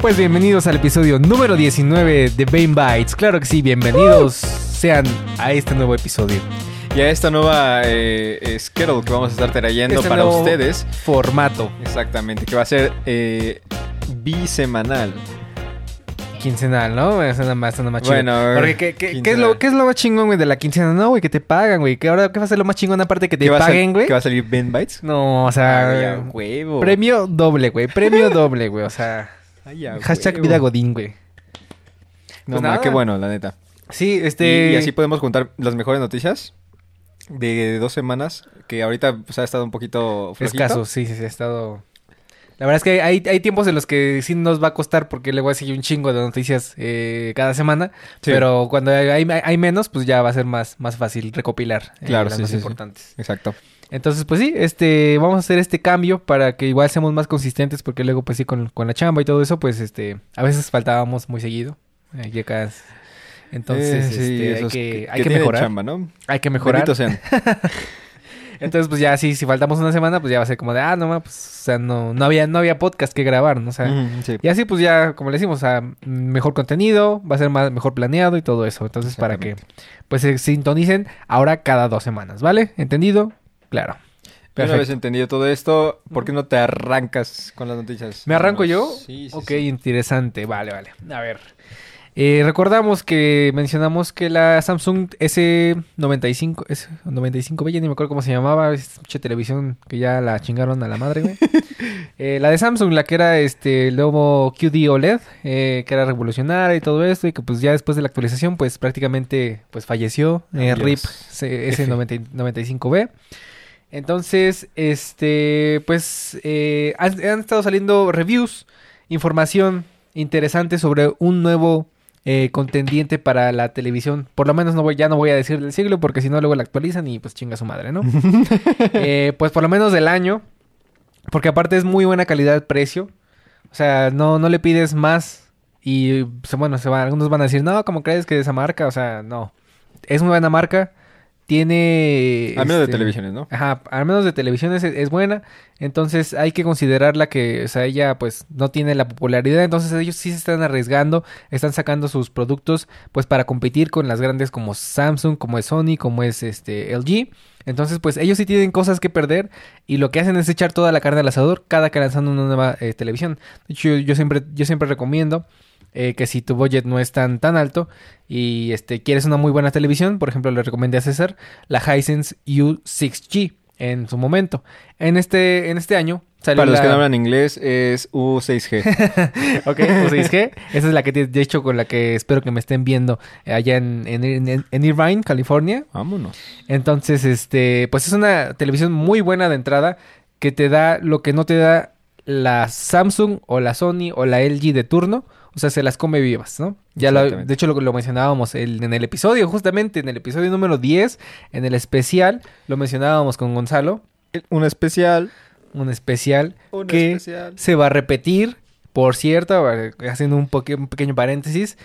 Pues bienvenidos al episodio número 19 de Bane Bites. Claro que sí, bienvenidos sean a este nuevo episodio. Y a esta nueva eh, schedule que vamos a estar trayendo Este para nuevo ustedes. Formato Exactamente, que va a ser eh, bisemanal. quincenal, ¿no? Es nada más, nada más chido. Bueno, Porque ¿qué, qué- qué es lo, ¿qué es lo más chingón, güey, de la quincena? No, güey, que te pagan, güey. Que ahora, ¿qué va a ser lo más chingón aparte que te ¿Qué paguen, güey? ¿Que va a salir Ben Bites? No, o Ay, sea, a huevo. premio doble, güey. Premio doble, güey. O sea, Ay, a hashtag vida godín, güey. No, Pues ma, nada. qué bueno, la neta. Sí, este... Y, así podemos contar las mejores noticias de dos semanas, que ahorita pues, ha estado un poquito flojito. Escaso, sí, sí, sí, ha estado... La verdad es que hay, hay tiempos en los que sí nos va a costar porque le voy a seguir un chingo de noticias eh, cada semana. Sí. Pero cuando hay, hay- hay menos, pues ya va a ser más, más fácil recopilar eh, Claro, las sí, más sí, sí. importantes. Exacto. Entonces, pues sí, este, vamos a hacer este cambio para que igual seamos más consistentes porque luego, pues sí, con, con la chamba y todo eso, pues este, a veces faltábamos muy seguido. eh, acá Entonces, Eh, sí, este, hay esos que, hay que mejorar. chamba, ¿no? Hay que mejorar. Sean. Entonces, pues ya sí, si faltamos una semana, pues ya va a ser como de, ah, no, ma, pues, o sea, no, no había, no había podcast que grabar, ¿no? O sea, sí. y así, pues ya, como le decimos, o sea, mejor contenido, va a ser más, mejor planeado y todo eso. Entonces, para que, pues, se sintonicen ahora cada dos semanas, ¿vale? ¿Entendido? Claro. Una Perfecto. vez entendido todo esto, ¿por qué no te arrancas con las noticias? ¿Me arranco yo? Sí, sí, ok, sí. interesante. Vale, vale. A ver. Eh, recordamos que mencionamos que la Samsung S95, S95B, ya ni me acuerdo cómo se llamaba, es mucha televisión que ya la chingaron a la madre, güey. Eh, la de Samsung, la que era este el nuevo QD OLED, eh, que era revolucionaria y todo esto, y que pues ya después de la actualización, pues prácticamente pues falleció. Eh. RIP C- S95B. Entonces, este, pues, eh, han, han estado saliendo reviews, información interesante sobre un nuevo eh, contendiente para la televisión. Por lo menos no voy, ya no voy a decir del siglo, porque si no luego la actualizan y pues chinga su madre, ¿no? Eh, pues por lo menos del año, porque aparte es muy buena calidad-precio. O sea, no, no le pides más y, pues, bueno, se van, algunos van a decir, no, ¿cómo crees que de esa marca? O sea, no. Es muy buena marca. Tiene... Al menos de este, televisiones, ¿no? Ajá, al menos de televisión es, es buena. Entonces hay que considerarla que, o sea, ella pues no tiene la popularidad. Entonces ellos sí se están arriesgando, están sacando sus productos pues para competir con las grandes como Samsung, como es Sony, como es este LG. Entonces pues ellos sí tienen cosas que perder y lo que hacen es echar toda la carne al asador cada que lanzan una nueva eh, televisión. De hecho yo, yo siempre, yo siempre recomiendo eh, que si tu budget no es tan, tan alto y este, quieres una muy buena televisión, por ejemplo, le recomendé a César la Hisense U6G en su momento. En este, en este año salió Para los que no hablan inglés, es U6G. Ok, U6G. Esa es la que, de hecho, con la que espero que me estén viendo eh, allá en, en, en- en Irvine, California. Vámonos. Entonces, este, pues es una televisión muy buena de entrada que te da lo que no te da la Samsung o la Sony o la LG de turno. O sea, se las come vivas, ¿no? Ya lo, de hecho lo, lo mencionábamos el- en el episodio, justamente en el episodio número 10, en el especial, lo mencionábamos con Gonzalo, Un especial. un especial Un que especial. se va a repetir, por cierto, haciendo un pequeño paréntesis.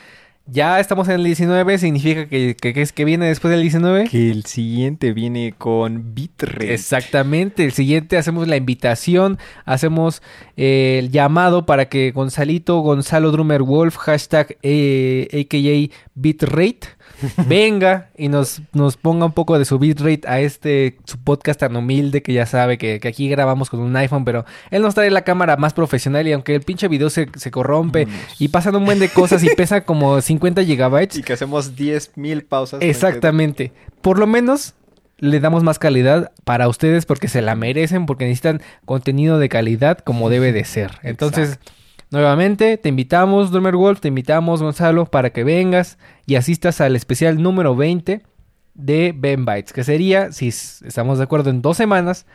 Ya estamos en el 19, significa que, que, que es que viene después del 19. Que el siguiente viene con bitrate. Exactamente, el siguiente hacemos la invitación, hacemos eh, el llamado para que Gonzalito, Gonzalo Drummer Wolf, hashtag eh, AKA bitrate, venga y nos, nos ponga un poco de su bitrate a este su podcast tan humilde que ya sabe que, que aquí grabamos con un iPhone, pero él nos trae la cámara más profesional y aunque el pinche video se, se corrompe y pasan un buen de cosas y pesa como 50 gigabytes, Y que hacemos 10.000 pausas. Exactamente. Por lo menos le damos más calidad para ustedes porque se la merecen, porque necesitan contenido de calidad como debe de ser. Entonces, nuevamente, te invitamos, Drummer Wolf, te invitamos, Gonzalo, para que vengas y asistas al especial número 20 de Ben Bites, que sería, si estamos de acuerdo, en dos semanas,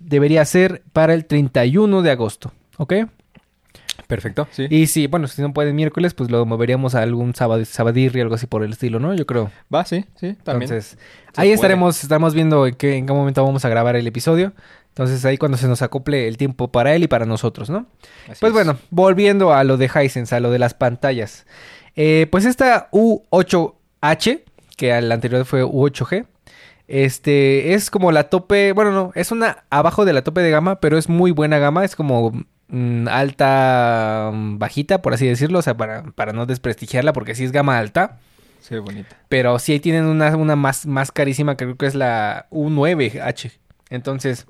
debería ser para el 31 de agosto. ¿Ok? Perfecto, sí. Y si, bueno, si no puede miércoles, pues lo moveríamos a algún sábado, sabadirri, algo así por el estilo, ¿no? Yo creo. Va, sí, sí, también. Entonces, ahí puede. estaremos, estaremos viendo en qué, en qué momento vamos a grabar el episodio. Entonces, ahí cuando se nos acople el tiempo para él y para nosotros, ¿no? Así Pues es. bueno, volviendo a lo de Hisense, a lo de las pantallas. Eh, pues esta U8H, que al anterior fue U8G, este es como la tope, bueno, no, es una abajo de la tope de gama, pero es muy buena gama, es como mm, alta mm, bajita, por así decirlo, o sea, para, para no desprestigiarla, porque sí es gama alta. Sí, bonita. Pero sí tienen una, una más, más carísima, que creo que es la U9H. Entonces,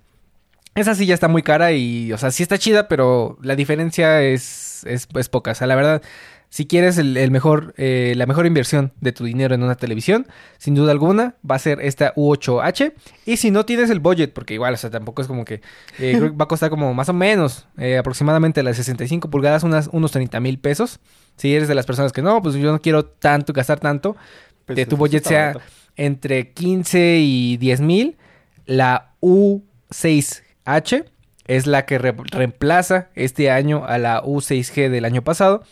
esa sí ya está muy cara y, o sea, sí está chida, pero la diferencia es, es, es poca. O sea, la verdad, si quieres el, el mejor, eh, la mejor inversión de tu dinero en una televisión, sin duda alguna, va a ser esta U8H. Y si no tienes el budget, porque igual, o sea, tampoco es como que eh, creo que va a costar como más o menos, eh, aproximadamente las 65 pulgadas, unas, unos 30 mil pesos. Si eres de las personas que no, pues yo no quiero tanto, gastar tanto, Pues, que tu budget sea barato. entre 15 y 10 mil, la U6H es la que re- reemplaza este año a la U6G del año pasado.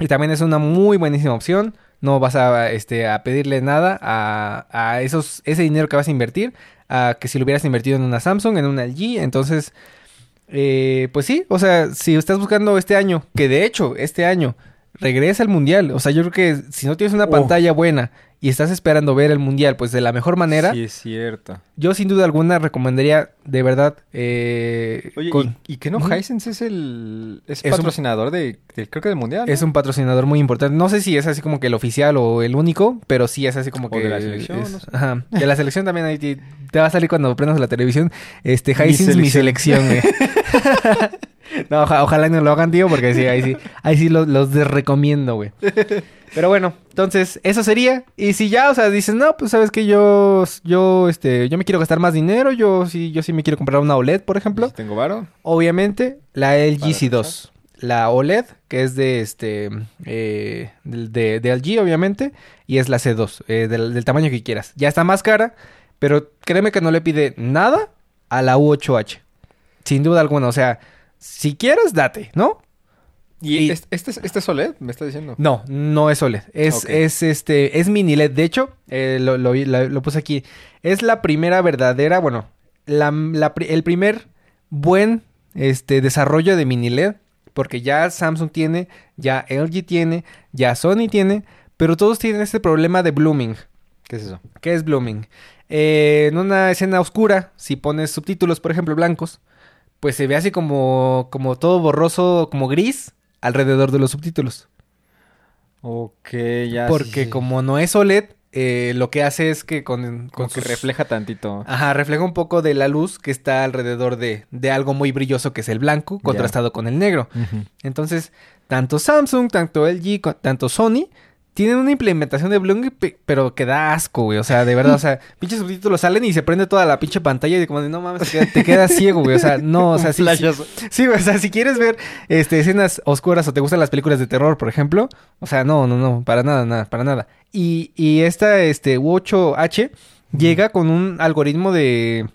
Y también es una muy buenísima opción. No vas a, este, a pedirle nada a, a esos, ese dinero que vas a invertir. A que si lo hubieras invertido en una Samsung, en una LG. Entonces, eh, pues sí, o sea, si estás buscando este año, que de hecho, este año regresa al mundial. O sea, yo creo que si no tienes una Oh. pantalla buena y estás esperando ver el mundial, pues de la mejor manera, Sí, es cierto. yo sin duda alguna recomendaría de verdad. eh, Oye, con- ¿y, y que no. Hisense es el es, Es un- patrocinador de, de- creo que del mundial? Es un patrocinador muy importante. No sé si es así como que el oficial o el único, pero sí es así como O que. de la selección, es- no sé. Ajá. De la selección también ahí te, te va a salir cuando prendas la televisión. Este, Mi Hisense, mi selección, selección. no, oja- ojalá no lo hagan, tío, porque sí, ahí sí, ahí sí los, los desrecomiendo, güey. Pero bueno, entonces, eso sería. Y si ya, o sea, dices, no, pues sabes que yo, yo, este, yo me quiero gastar más dinero, yo sí, yo sí me quiero comprar una OLED, por ejemplo. Si tengo varo. Obviamente, la LG Para C2. La OLED, que es de este eh, de, de LG, obviamente, y es la C2, eh, del, del tamaño que quieras. Ya está más cara, pero créeme que no le pide nada a la U8H. Sin duda alguna, o sea, si quieres, date, ¿no? ¿Y, Y- es- este, es- este es OLED? Me está diciendo. No, no es OLED. Es, es este, es mini LED. De hecho, eh, lo, lo, puse aquí. Es la primera verdadera, bueno, la, el primer buen este, desarrollo de mini LED. Porque ya Samsung tiene, ya LG tiene, ya Sony tiene. Pero todos tienen este problema de blooming. ¿Qué es eso? ¿Qué es blooming? Eh, en una escena oscura, si pones subtítulos, por ejemplo, blancos, pues se ve así como, como todo borroso, como gris, alrededor de los subtítulos. Ok, ya. Porque sí, como no es OLED, eh, lo que hace es que con, con que refleja tantito. Ajá, refleja un poco de la luz que está alrededor de, de algo muy brilloso que es el blanco, contrastado con el negro. Entonces, tanto Samsung, tanto LG, tanto Sony tienen una implementación de blooming, pe- pero que da asco, güey. O sea, de verdad, o sea, pinches subtítulos salen y se prende toda la pinche pantalla y como de no mames, te queda- quedas ciego, güey. O sea, no, o sea, sí, sí, o sea, si quieres ver este, escenas oscuras o te gustan las películas de terror, por ejemplo, o sea, no, no, no, para nada, nada, para nada. Y, y esta, este, U8H llega con un algoritmo de,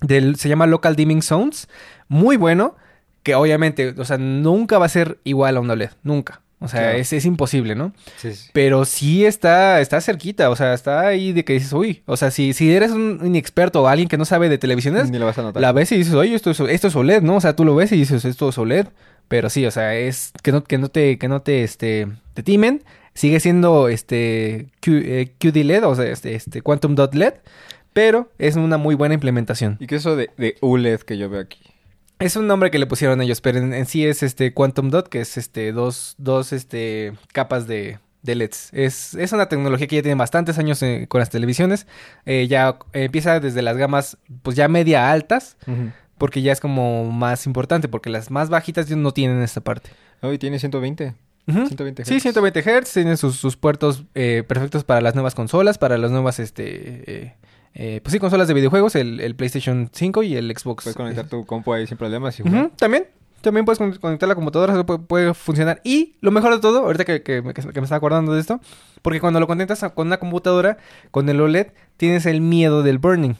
del, se llama Local Dimming Zones, muy bueno, que obviamente, o sea, nunca va a ser igual a una OLED, nunca. O sea, Claro. es, es imposible, ¿no? Sí, sí. Pero sí está, está cerquita, o sea, está ahí de que dices, uy, o sea, si, si eres un inexperto o alguien que no sabe de televisiones, Ni lo vas a notar. la ves y dices, oye, esto es, esto es OLED, ¿no? O sea, tú lo ves y dices, esto es OLED. Pero sí, o sea, es que no, que no te, que no te, este, te timen. Sigue siendo, este, Q- eh, QD LED, o sea, este, este, Quantum Dot LED. Pero es una muy buena implementación. ¿Y qué es eso de, de ULED que yo veo aquí? Es un nombre que le pusieron ellos, pero en, en sí es, este, Quantum Dot, que es, este, dos, dos, este, capas de, de LEDs. Es, es una tecnología que ya tiene bastantes años eh, con las televisiones. Eh, ya eh, empieza desde las gamas, pues ya media altas. Porque ya es como más importante, porque las más bajitas no tienen esta parte. Hoy tiene 120. Ujú. 120 Sí, hertz. 120 Hz, tienen sus, sus puertos eh, perfectos para las nuevas consolas, para las nuevas, este, eh, eh, pues sí, consolas de videojuegos, el, el PlayStation 5 y el Xbox. Puedes conectar tu compu ahí sin problemas y. También, también puedes con- conectar la computadora, eso puede, puede funcionar. Y lo mejor de todo, ahorita que, que me- que me estaba acordando de esto, porque cuando lo conectas con una computadora, con el OLED, tienes el miedo del burning.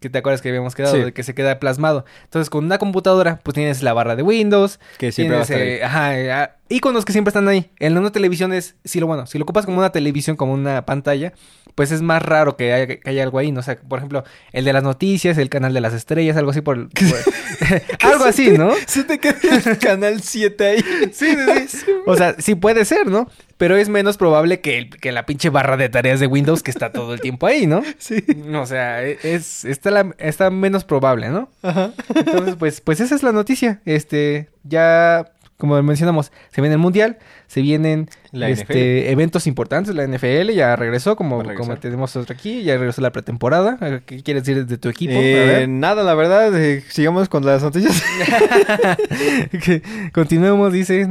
Que te acuerdas que habíamos quedado, Sí. de que se queda plasmado. Entonces, con una computadora, pues tienes la barra de Windows, Que siempre va a estar ahí. eh, ajá, eh, ah, iconos que siempre están ahí. En una televisión es, si lo bueno, si lo ocupas como una televisión, como una pantalla, pues es más raro que haya, que haya algo ahí, ¿no? O sea, por ejemplo, el de las noticias, el canal de las estrellas, algo así por... el- por- algo así, ¿no? Se te queda el canal 7 ahí. Sí, sí, sí. O sea, sí puede ser, ¿no? pero es menos probable que, el- que la pinche barra de tareas de Windows que está todo el tiempo ahí, ¿no? Sí. O sea, e- es, está, la- está menos probable, ¿no? Ajá. Entonces, pues, pues esa es la noticia. Este, ya, como mencionamos, se viene el Mundial, se vienen La este, eventos importantes, la NFL ya regresó, como, como tenemos otro aquí, ya regresó la pretemporada. ¿Qué quieres decir de tu equipo? Eh, nada, la verdad, eh, sigamos con las noticias. que continuemos, dice,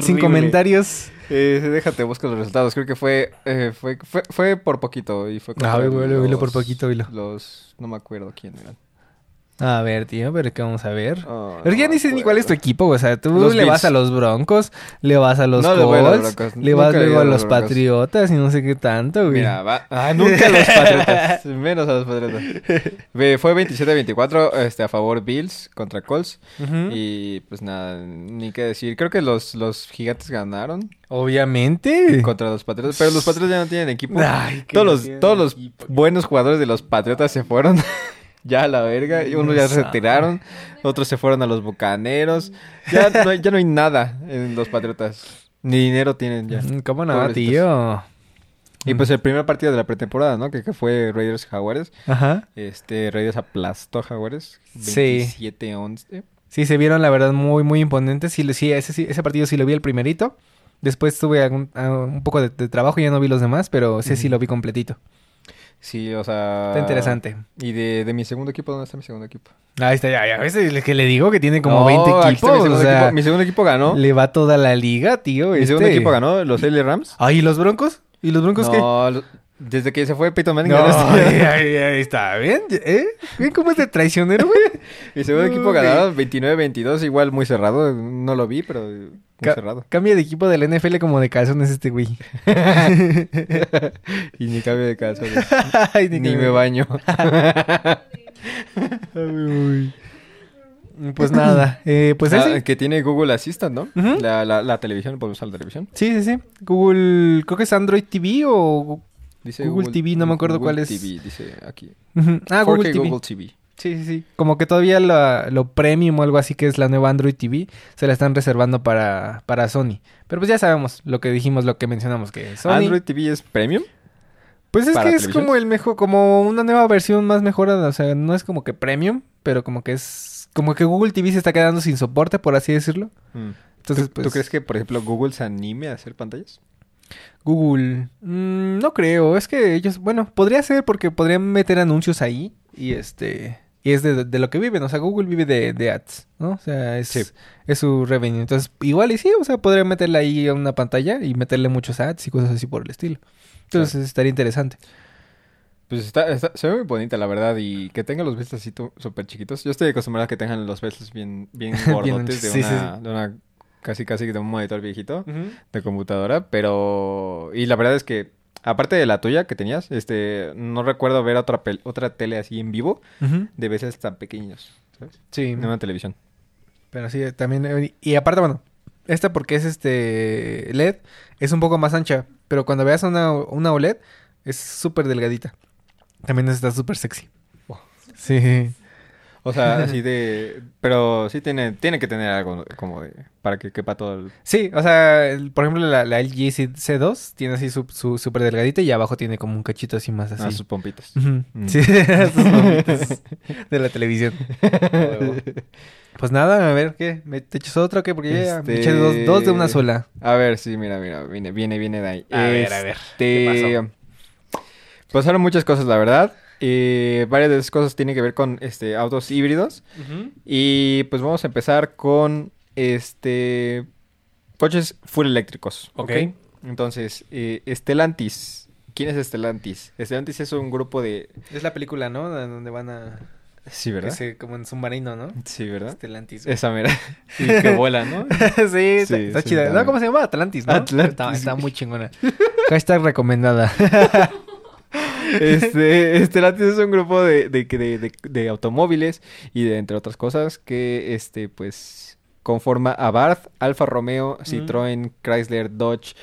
sin, comentarios. Eh, déjate, busca los resultados. Creo que fue, eh, fue, fue, fue por poquito y fue Ah, velo, por poquito, velo. Los, no me acuerdo quién eran. A ver, tío, pero ¿qué vamos a ver? Oh, Pero ya no ni sé ni cuál es tu acuerdo. equipo, o sea, tú Los le vas a los Broncos, le vas a los No le voy a los Colts, Broncos, le vas luego a los Broncos. Patriotas y no sé qué tanto, güey. Mira, va. Ah, nunca a los Patriotas. Menos a los Patriotas. Fue 27-24 este, a favor Bills contra Colts. Y pues nada, ni qué decir. Creo que los, los gigantes ganaron Obviamente. contra los Patriotas. Pero los Patriotas ya no tienen equipo. Ay, que todos los, todos los buenos jugadores de los Patriotas se fueron. ya a la verga. Y unos ya se retiraron. Otros se fueron a los Bucaneros. Ya no hay, ya no hay nada en los Patriotas. Ni dinero tienen ya. ¿Cómo no, Pobrecitos. tío? Y pues el primer partido de la pretemporada, ¿no? Que, que fue Raiders Jaguares. Ajá. Este, Raiders aplastó a Jaguares. Sí. 27-11. Sí, se vieron, la verdad, muy, muy imponentes. Sí, sí, ese, sí- ese partido sí lo vi el primerito. Después tuve algún- ah, un poco de, de trabajo y ya no vi los demás, pero sí, sí lo vi completito. Sí, o sea... Está interesante. ¿Y de, de mi segundo equipo? ¿Dónde está mi segundo equipo? Ahí está, ya, ya ves el que le digo que tiene como No, 20 aquí está equipos. Mi segundo, o sea, equipo, mi segundo equipo ganó. le va toda la liga, tío. Mi este. segundo equipo ganó, los LA Rams. Ay, ¿y los Broncos? ¿Y los Broncos qué? No, lo- desde que se fue Peyton Manning. No, ay, está bien, ¿eh? ¿Ven cómo es de traicionero, güey? Mi segundo equipo Ok. ganaron 29-22, igual muy cerrado. No lo vi, pero muy Ca- cerrado. Cambia de equipo del NFL como de calzones este güey. y ni cambio de calzones. Ay, ni me baño. Pues nada, eh, pues Ah, ese. que tiene Google Assistant, ¿no? La, la, la televisión, podemos usar la televisión. Sí, sí, sí. Google, creo que es Android TV o... Dice Google TV, no me acuerdo Google cuál es. TV, dice aquí. Ah, 4K Google TV. Google TV. Sí, sí, sí. Como que todavía lo premium o algo así que es la nueva Android TV se la están reservando para, para Sony. Pero pues ya sabemos lo que dijimos, lo que mencionamos, que Sony... Android TV es premium. Pues es ¿Para que es como el mejor, como una nueva versión más mejorada. O sea, no es como que premium, pero como que es... Como que Google TV se está quedando sin soporte, por así decirlo. Mm. Entonces, ¿Tú, pues... tú crees que, por ejemplo, Google se anime a hacer pantallas? Google. mm, no creo. Es que ellos, bueno, podría ser porque podrían meter anuncios ahí y este y es de, de lo que viven. O sea, Google vive de, de ads, ¿no? O sea, es, Sí. es su revenue. Entonces, igual y sí, o sea, podrían meterle ahí a una pantalla y meterle muchos ads y cosas así por el estilo. Entonces, estaría interesante. Pues está, está- se ve muy bonita, la verdad, y que tenga los besos así súper chiquitos. Yo estoy acostumbrado a que tengan los besos bien, bien gordotes de, sí, sí, una, de una, casi casi de un monitor viejito de computadora, pero, y la verdad es que, aparte de la tuya que tenías, este, no recuerdo ver otra, pel- otra tele así en vivo de veces tan pequeños, ¿sabes? Sí, En una televisión. pero sí, también... eh, Y aparte, bueno, esta porque es este LED, es un poco más ancha, pero cuando veas una, una OLED, es súper delgadita. También está súper sexy. Sí. O sea, así de, pero sí tiene, tiene que tener algo como de, para que quepa todo el... Sí, o sea, el- por ejemplo, la, la LG C- C2 tiene así su, su súper delgadita y abajo tiene como un cachito así más así. Ah, sus pompitas. Mm. Sí, sus bombitas de la televisión. Pues nada, a ver, ¿qué? ¿Me te echas otro o qué? Porque ya me eché dos, dos de una Este, sola. A ver, sí, mira, mira, viene, viene, viene de ahí. A ver, a ver, ¿qué Este, Pasaron muchas cosas, la verdad. Eh, varias de esas cosas tienen que ver con este autos híbridos. Y pues vamos a empezar con este coches full eléctricos. Ok. Entonces, eh, Stellantis. ¿Quién es Stellantis? Stellantis es un grupo de. Es la película, ¿no? De Donde van a... Sí, ¿verdad? ese- como en submarino, ¿no? Sí, ¿verdad? Estelantis. Esa mera. Y que vuela, ¿no? sí, está, Sí, está sí, chida. No, ¿cómo se llama? Atlantis, ¿no? Atlantis. Está, está muy chingona. Hashtag recomendada. Este, Stellantis es un grupo de, de, de, de- de automóviles y de entre otras cosas que este pues conforma Abarth, Alfa Romeo, Citroën, Chrysler, Dodge,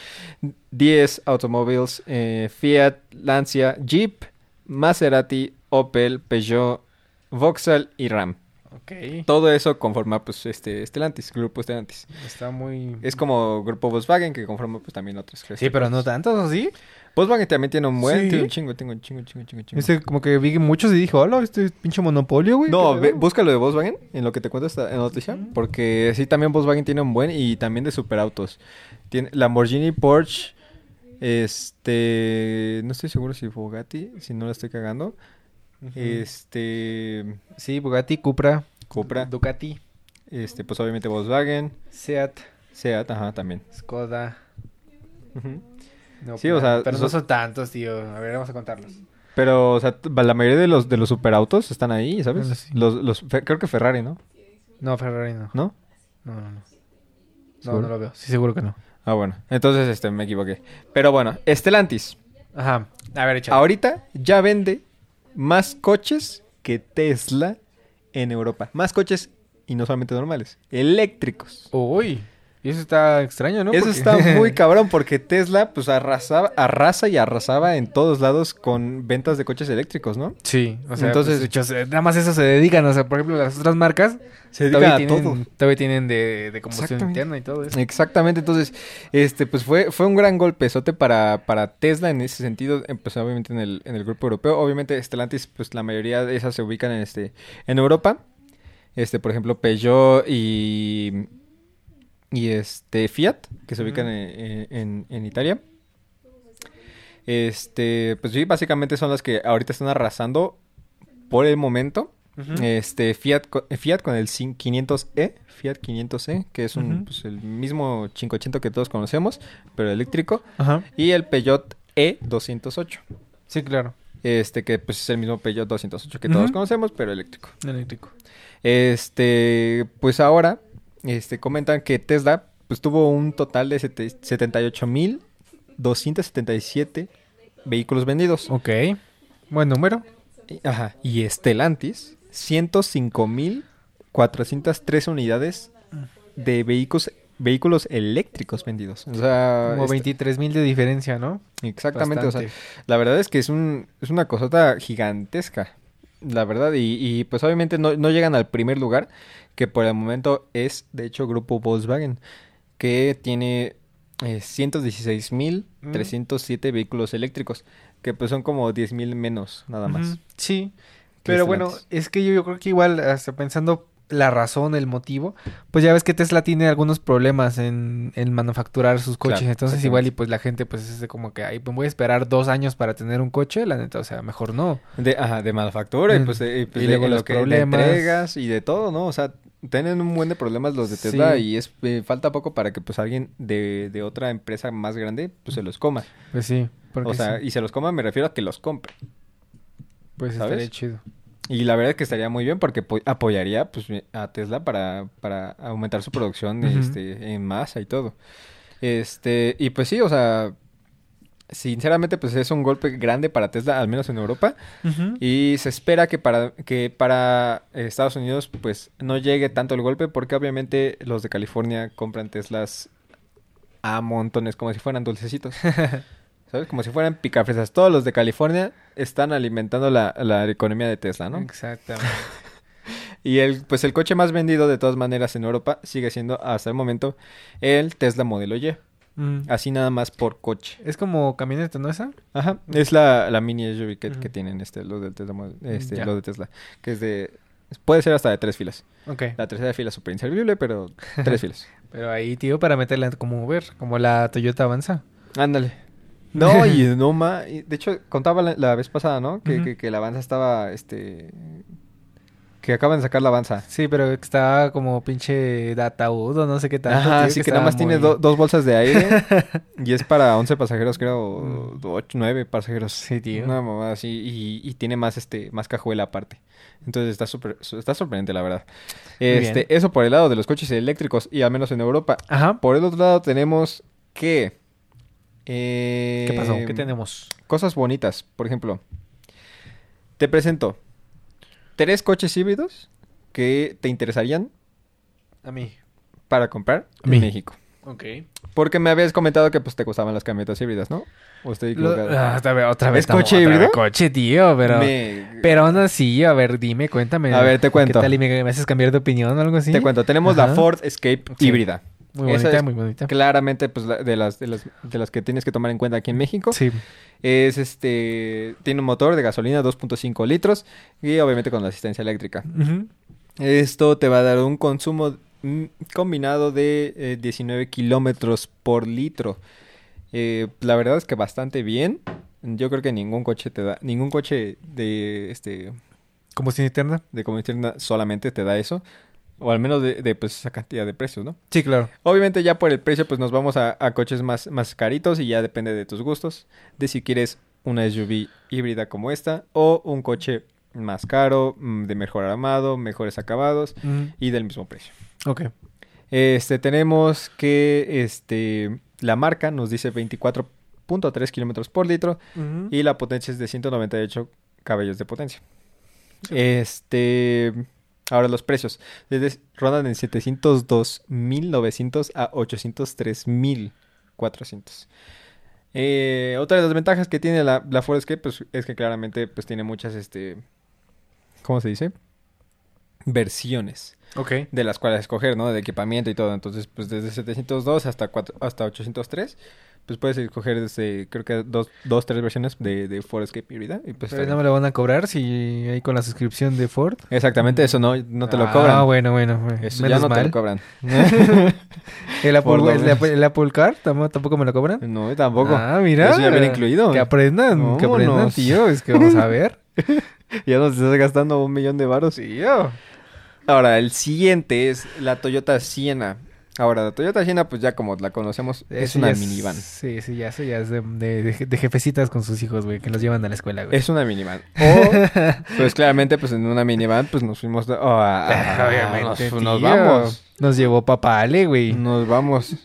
10 Automobiles, eh, Fiat, Lancia, Jeep, Maserati, Opel, Peugeot, Vauxhall y Ram. Ok. Todo eso conforma, pues, este, Stellantis, grupo Stellantis. Está muy... Es como grupo Volkswagen que conforma, pues, también otras. Sí, pero no tantos, ¿o sí? Volkswagen también tiene un buen, Sí. tiene un chingo, tengo un chingo, chingo, chingo, chingo. Este, como que vi muchos y dije, hola, este pinche monopolio, güey. No, ¿qué ve- pedo?" búscalo de Volkswagen en lo que te cuento esta en la noticia. Porque sí, también Volkswagen tiene un buen y también de superautos. Tiene Lamborghini, Porsche, este... No estoy seguro si Bugatti, si no la estoy cagando. Este... Sí, Bugatti, Cupra, Cupra, Ducati, este, pues obviamente Volkswagen, Seat, Seat, ajá, también. Skoda. Ujú. No, Sí, o sea, pero no son- tantos, tío. A ver, vamos a contarlos. Pero, o sea, la mayoría de los de los superautos están ahí, ¿sabes? Sí. Los, los, creo que Ferrari, ¿no? No, Ferrari no. ¿No? No, no, no. No, ¿Seguro? no lo veo. Sí, seguro que no. Ah, bueno. Entonces, este, me equivoqué. Pero bueno, Stellantis. Ajá. A ver, échale. Ahorita ya vende más coches que Tesla en Europa. Más coches y no solamente normales, eléctricos. Uy. Y eso está extraño, ¿no? Eso Porque- está muy cabrón porque Tesla pues arrasaba, arrasa y arrasaba en todos lados con ventas de coches eléctricos, ¿no? Sí, o sea, Entonces- pues, hecho, nada más eso se dedican. O sea, por ejemplo, las otras marcas Se todavía dedica a tienen, todo. todavía tienen de, de combustión interna y todo eso. Exactamente, entonces, este, pues fue, fue un gran golpezote para, para Tesla en ese sentido, eh, pues obviamente en el, en el grupo europeo, obviamente Stellantis, pues la mayoría de esas se ubican en este, en Europa, este, por ejemplo, Peugeot y, y este, Fiat, que se ubican Ujú. en, en- en Italia. Este, pues sí, básicamente son las que ahorita están arrasando por el momento. Este Fiat, co- Fiat con el cin- 500e, Fiat 500e, que es un, pues, el mismo 580 que todos conocemos, pero eléctrico, Ajá. y el Peugeot E208, Sí, claro. este que pues es el mismo Peugeot 208 que todos conocemos, pero eléctrico. Eléctrico. Este, pues ahora este comentan que Tesla pues tuvo un total de sete- 78.277 vehículos vendidos. Ok. Buen número. Y- Ajá. Y Stellantis, 105.403 unidades de vehículos, vehículos eléctricos vendidos. O sea, Como este- 23 mil de diferencia, ¿no? exactamente. O sea, la verdad es que es, un, es una cosota gigantesca. La verdad. Y, y, pues obviamente no, no llegan al primer lugar, que por el momento es, de hecho, Grupo Volkswagen, que tiene eh, 116.307 vehículos eléctricos, que pues son como 10.000 menos, nada más. Sí. Pero bueno, es que yo, yo creo que igual, hasta pensando la razón, el motivo, pues ya ves que Tesla tiene algunos problemas en, en manufacturar sus coches. Claro, Entonces igual y pues la gente pues es como que, ay, pues voy a esperar dos años para tener un coche, la neta, o sea, mejor no. De, ajá, de manufactura y pues, de, y, pues Y de- luego los que de problemas. entregas y de todo, ¿no? O sea, tienen un buen de problemas los de Sí. Tesla y es eh, falta poco para que pues alguien de, de otra empresa más grande pues se los coma. Pues sí, porque O sea, sí, y se los coma me refiero a que los compre. pues ¿sabes? estaría chido. Y la verdad es que estaría muy bien porque po- apoyaría pues a Tesla para, para aumentar su producción este, en masa y todo. Este, y pues sí, o sea, sinceramente pues es un golpe grande para Tesla, al menos en Europa. Y se espera que para, que para Estados Unidos pues no llegue tanto el golpe porque obviamente los de California compran Teslas a montones como si fueran dulcecitos. ¿Sabes? Como si fueran picafresas. Todos los de California están alimentando la, la economía de Tesla, ¿no? Exactamente. Y el, pues el coche más vendido de todas maneras en Europa sigue siendo hasta el momento el Tesla Modelo Y. Mm. Así nada más por coche. Es como camioneta, ¿no esa? Ajá. Es la, la mini SUV que, tienen este, los, del Tesla, Model- este, los de Tesla. Que es de... Puede ser hasta de tres filas. Ok. La tercera fila es súper inservible, pero tres filas. Pero ahí, tío, para meterla como Uber, como la Toyota Avanza. Ándale. No, y no y De hecho, contaba la, la vez pasada, ¿no? Que, que, que la Avanza estaba, este... Que acaban de sacar la Avanza. Sí, pero está como pinche ataúd o no sé qué tanto. Ajá, sí que, nada más estaba tiene do- dos bolsas de aire y es para 11 pasajeros, creo, 8, 9 pasajeros. Sí, tío. Una mamada así y, y tiene más este más cajuela aparte. Entonces está súper está sorprendente la verdad. Este, eso por el lado de los coches eléctricos y al menos en Europa. Ajá. Por el otro lado tenemos que eh, ¿Qué pasó? ¿Qué tenemos? Cosas bonitas, por ejemplo. Te presento tres coches híbridos que te interesarían A mí. para comprar A mí. en México. Ok. Porque me habías comentado que pues te gustaban las camionetas híbridas, ¿no? ¿O estoy equivocado? ah, otra vez, otra vez. ¿Es estamos- coche otra vez híbrido? Coche, tío, pero... Me- Pero aún así, a ver, dime, cuéntame. A ver, te cuento. ¿Qué tal? ¿Y me, me haces cambiar de opinión o algo así? Te cuento, tenemos la. Ford Escape Sí. híbrida. Muy Esa bonita, es muy bonita. Claramente, pues, la- de las, de las, de las que tienes que tomar en cuenta aquí en México. Sí. Es este, tiene un motor de gasolina 2.5 litros y obviamente con la asistencia eléctrica. Esto te va a dar un consumo mm, combinado de eh, 19 kilómetros por litro. Eh, la verdad es que bastante bien. Yo creo que ningún coche te da, ningún coche de este ¿Combustión interna? de combustión interna solamente te da eso. O al menos de, de, pues esa cantidad de precios, ¿no? Sí, claro. Obviamente ya por el precio pues nos vamos a, a coches más, más caritos y ya depende de tus gustos. De si quieres una SUV híbrida como esta o un coche más caro, mm, de mejor armado, mejores acabados y del mismo precio. Ok. Este, tenemos que este, la marca nos dice 24.3 kilómetros por litro y la potencia es de 198 caballos de potencia. Este, ahora los precios. Desde, rondan en 702.900 a 803.400. Eh, otra de las ventajas que tiene la, la Ford Escape pues, es que claramente pues, tiene muchas, este, ¿cómo se dice? Versiones Ok. de las cuales escoger, ¿no? De equipamiento y todo. Entonces, pues desde 702 hasta, cuatro- hasta 803, pues puedes escoger desde, creo que dos, dos tres versiones de, de Ford Escape híbrida. Y pues, Pero no me lo van a cobrar si hay con la suscripción de Ford. Exactamente, eso no, no te lo Ah, cobran. bueno, bueno. bueno. Eso Menos ya no te mal. lo cobran. ¿El Apple, el, Apple Car ¿Tampoco, me lo cobran? no, tampoco. Ah, mira. Eso ya viene incluido. Que aprendan, que aprendan, Vámonos. tío. Es que vamos a ver. Ya nos estás gastando un millón de varos. Tío. Ahora, el siguiente es la Toyota Siena. Ahora, la Toyota Siena, pues ya como la conocemos, es una minivan. Sí, sí, ya, eso ya es de, de, de- de jefecitas con sus hijos, güey, que los llevan a la escuela, güey. Es una minivan. O, pues claramente, pues en una minivan, pues nos fuimos de- oh, a- Obviamente, nos, nos vamos. Nos llevó papá Ale, güey. Nos vamos.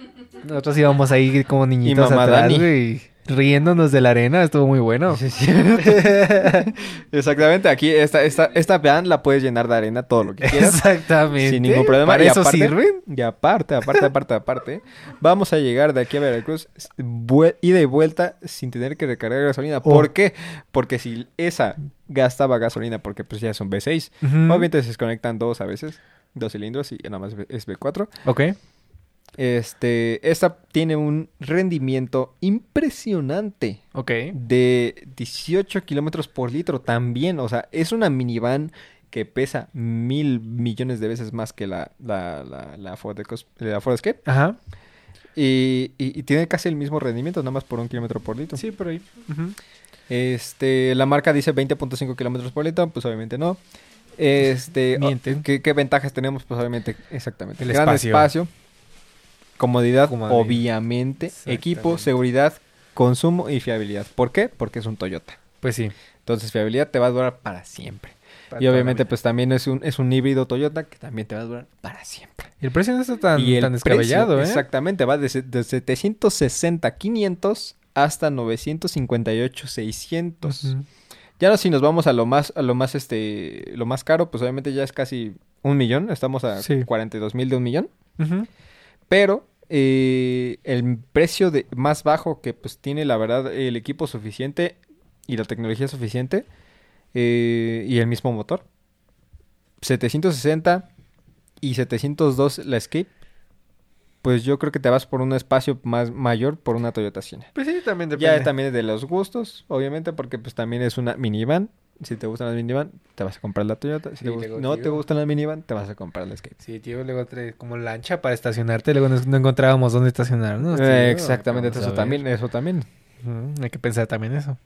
Nosotros íbamos ahí como niñitos mamá atrás, Dani. güey. Riéndonos de la arena, estuvo muy bueno. Sí, sí. Exactamente, aquí esta, esta, esta van la puedes llenar de arena todo lo que quieras. Exactamente. Sin ningún problema. ¿Para Y eso aparte- sirven? Y aparte, aparte, aparte, aparte, vamos a llegar de aquí a Veracruz ida y vuelta sin tener que recargar gasolina. Oh. ¿Por qué? Porque si esa gastaba gasolina, porque pues ya son V6, Ujú. obviamente se desconectan dos a veces, dos cilindros y nada más es V4. Ok. Este, esta tiene un rendimiento impresionante Ok. de 18 kilómetros por litro también. O sea, es una minivan que pesa mil millones de veces más que la, la, la, la Ford, Ecos- la Ford Escape. Ajá. Y, y- y tiene casi el mismo rendimiento, nada más por un kilómetro por litro. Sí, por ahí. Este, la marca dice 20.5 kilómetros por litro, pues obviamente no. Este, Mienten. ¿qué, qué ventajas tenemos? Pues obviamente, exactamente. El Gran espacio. espacio, comodidad, Comodidad. obviamente, equipo, seguridad, consumo y fiabilidad. ¿Por qué? Porque es un Toyota. Pues sí. Entonces, fiabilidad te va a durar para siempre. Para y obviamente, pues también es un, es un híbrido Toyota que también te va a durar para siempre. Y el precio no está tan, y el tan descabellado, precio, ¿eh? Exactamente, va de, de 760 500 hasta 958 600. Ujú. Ya no, si nos vamos a lo más, a lo más, este, lo más caro, pues obviamente ya es casi un millón. Estamos a Sí. 42 mil de un millón. Ujú. Pero eh, el precio de más bajo que pues tiene la verdad el equipo suficiente y la tecnología suficiente eh, y el mismo motor. 760 y 702 la Escape. Pues yo creo que te vas por un espacio más mayor por una Toyota Siena. Pues sí, también depende. Ya también es de los gustos, obviamente, porque pues también es una minivan. Si te gustan las minivan, te vas a comprar la Toyota. Si Sí, te gust- luego, no te gustan las minivan, te vas a comprar la Escape. Sí, tío, luego trae como lancha para estacionarte, luego no, no encontrábamos dónde estacionarnos. Eh, exactamente, Vamos a eso también, eso también. Hay que pensar también eso.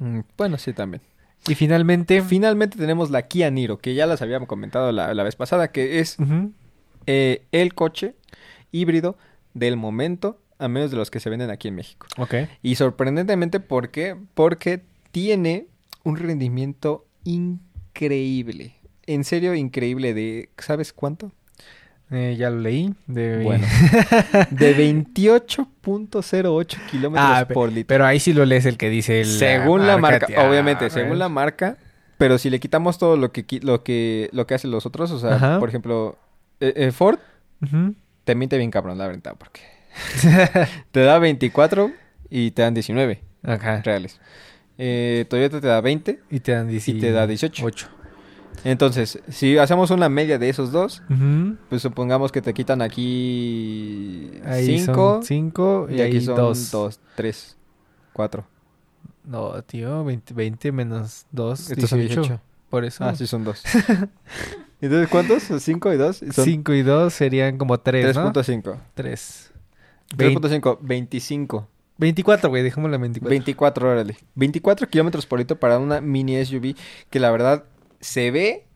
Mm, Bueno, sí, también. Y finalmente... Finalmente tenemos la Kia Niro, que ya las habíamos comentado la, la vez pasada, que es eh, el coche híbrido del momento, a menos de los que se venden aquí en México. Ok. Y sorprendentemente, ¿por qué? Porque tiene un rendimiento increíble. En serio, increíble de... ¿Sabes cuánto? Eh, ya lo leí. De... Bueno. De 28.08 kilómetros Ah, por litro. Pero ahí sí lo lees el que dice el- según la marca, obviamente, según la marca, pero si le quitamos todo lo que lo que lo que hacen los otros, o sea, Ajá. por ejemplo, eh, eh, Ford te miente bien cabrón, la verdad, porque te da 24 y te dan 19 Ajá. reales. Eh, Toyota te da 20 Y te dan 18. y te da 18. 8. Entonces, si hacemos una media de esos dos, Ujú. pues supongamos que te quitan aquí Ahí 5 son 5 y, y, aquí son 2. 2, 3, 4. No, tío, 20, 20 menos 2, Estos son 18. 18. Por eso. Ah, sí, son 2. Entonces, ¿cuántos? ¿5 y 2? Son 5 y 2 serían como 3, ¿no? 3.5. 3. 3.5, 25. 24, güey, dejémosla en 24. 24, órale. 24 kilómetros por litro para una mini SUV que la verdad se ve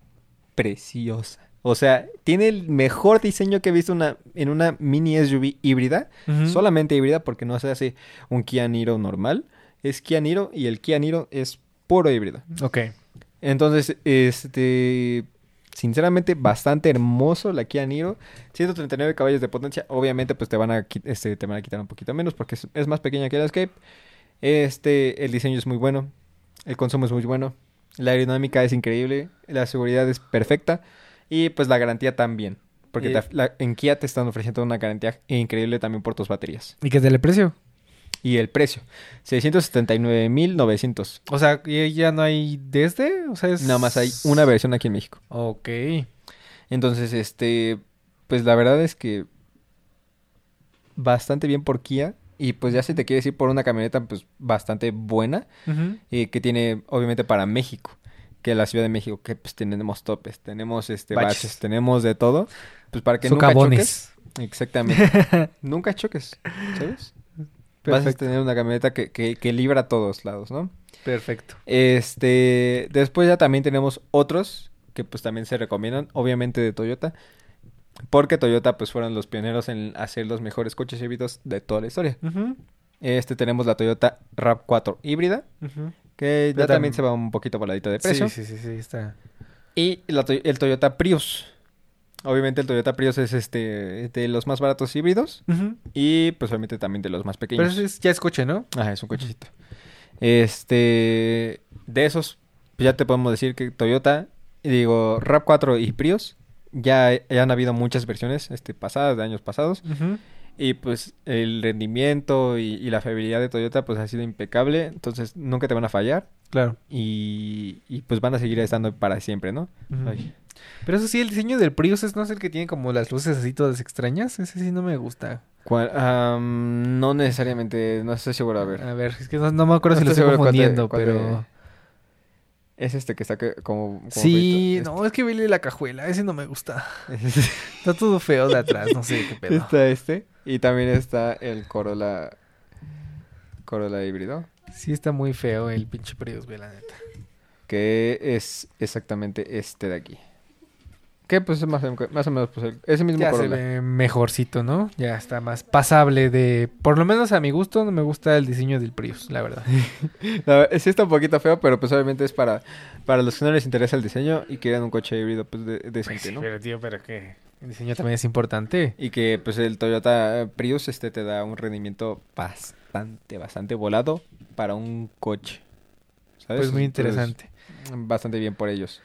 preciosa. O sea, tiene el mejor diseño que he visto una, en una mini SUV híbrida. Solamente híbrida porque no se hace un Kia Niro normal. Es Kia Niro y el Kia Niro es puro híbrido. Ok. Entonces, este... Sinceramente, bastante hermoso la Kia Niro. 139 caballos de potencia. Obviamente, pues te van a, este, te van a quitar un poquito menos porque es, es más pequeña que la Escape. Este, el diseño es muy bueno. El consumo es muy bueno. La aerodinámica es increíble. La seguridad es perfecta. Y pues la garantía también. Porque Eh. te- la- en Kia te están ofreciendo una garantía increíble también por tus baterías. ¿Y qué tal el precio? Y el precio, 679.900. O sea, ¿y ya no hay desde? O sea, es... Nada más hay una versión aquí en México. Ok. Entonces, este, pues la verdad es que bastante bien por Kia. Y pues ya si te quieres ir por una camioneta, pues bastante buena. Eh, que tiene, obviamente, para México. Que la Ciudad de México, que pues tenemos topes, tenemos este Baches. baches, tenemos de todo. Pues para que nunca choques. Exactamente. nunca choques, ¿sabes? Vas a tener una camioneta que, que, que libra a todos lados, ¿no? Perfecto. Este, después ya también tenemos otros que pues también se recomiendan, obviamente de Toyota, porque Toyota pues fueron los pioneros en hacer los mejores coches híbridos de toda la historia. Este tenemos la Toyota RAV4 híbrida, que ya también tam- se va un poquito voladito de precio. Sí, sí, sí, sí, está. Y la el Toyota Prius. Obviamente el Toyota Prius es este de los más baratos híbridos y pues obviamente también de los más Pero pequeños. eso es- ya es coche, ¿no? Ajá, es un cochecito. Este, de esos, pues ya te podemos decir que Toyota, digo, RAV4 y Prius, ya, ya han habido muchas versiones este, pasadas, de años pasados, y pues el rendimiento y, y la fiabilidad de Toyota pues ha sido impecable, entonces nunca te van a fallar Claro. y, y pues van a seguir estando para siempre, ¿no? Pero eso sí, el diseño del Prius es, no es el que tiene como las luces así todas extrañas. Ese sí no me gusta. No necesariamente, no estoy seguro, a ver. A ver, es que no, no me acuerdo No si lo estoy cuál te- confundiendo, cuál pero... te- Es este que está que- como... como Sí, no, es que vele la cajuela, ese no me gusta. Está todo feo de atrás, no sé qué pedo. Está este. Y también está el Corolla. Corolla híbrido. Sí está muy feo el pinche Prius, güey, la neta. Que es exactamente este de aquí. Que pues es más, o- más o menos pues, el- ese mismo Ya se Corolla. ve mejorcito, ¿no? Ya está más pasable de... Por lo menos a mi gusto no me gusta el diseño del Prius, la verdad. Sí está un poquito feo, pero pues obviamente es para, para los que no les interesa el diseño y quieren un coche híbrido pues de- decente, ¿no? Pero tío, pero que el diseño también es importante. Y que pues el Toyota Prius este te da un rendimiento bastante, bastante volado para un coche. ¿Sabes? Pues muy interesante. bastante bien por ellos.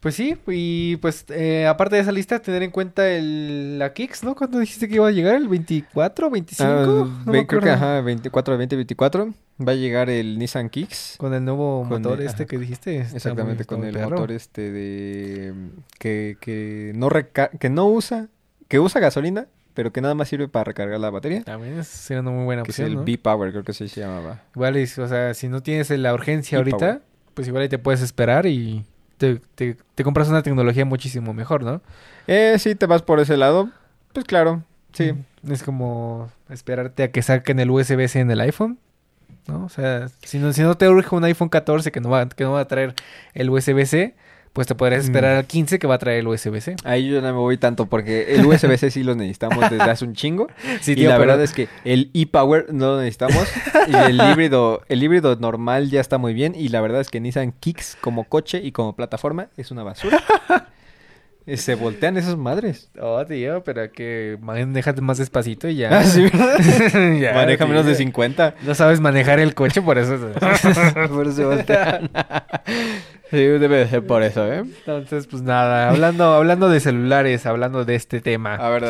Pues sí, y pues eh, aparte de esa lista, tener en cuenta el, la Kicks, ¿no? ¿Cuándo dijiste que iba a llegar? ¿El 24, 25? Ah, No ve- me creo que ajá, 24, 20, 24 va a llegar el Nissan Kicks. Con el nuevo Con motor el- este ajá. que dijiste. Exactamente, muy- con el perro. motor este de que, que no reca- que no usa, que usa gasolina, pero que nada más sirve para recargar la batería. También es una muy buena Que es opción, el ¿no? B-Power, creo que así se llamaba. Igual, es- o sea, si no tienes la urgencia ahorita, pues igual ahí te puedes esperar y te, te, te compras una tecnología muchísimo mejor, ¿no? Eh, si te vas por ese lado, pues claro, sí. Es como esperarte a que saquen el USB-C en el iPhone, ¿no? O sea, si no, si no te urge un iPhone 14 que no va, que no va a traer el USB-C, pues te podrías esperar Mm. al 15 que va a traer el USB-C. Ahí yo no me voy tanto porque el USB-C sí lo necesitamos desde hace un chingo. Sí, y la verdad es que el e-Power no lo necesitamos. y el híbrido, el híbrido normal ya está muy bien. Y la verdad es que Nissan Kicks como coche y como plataforma es una basura. Se voltean esas madres. Oh, tío, pero que manéjate más despacito y ya. Ah, sí, Ya, Maneja menos de tío. 50. No sabes manejar el coche, por eso. Por eso se voltean. Sí, debe de ser por eso, ¿eh? Entonces, pues nada, hablando, hablando de celulares, hablando de este tema. A ver.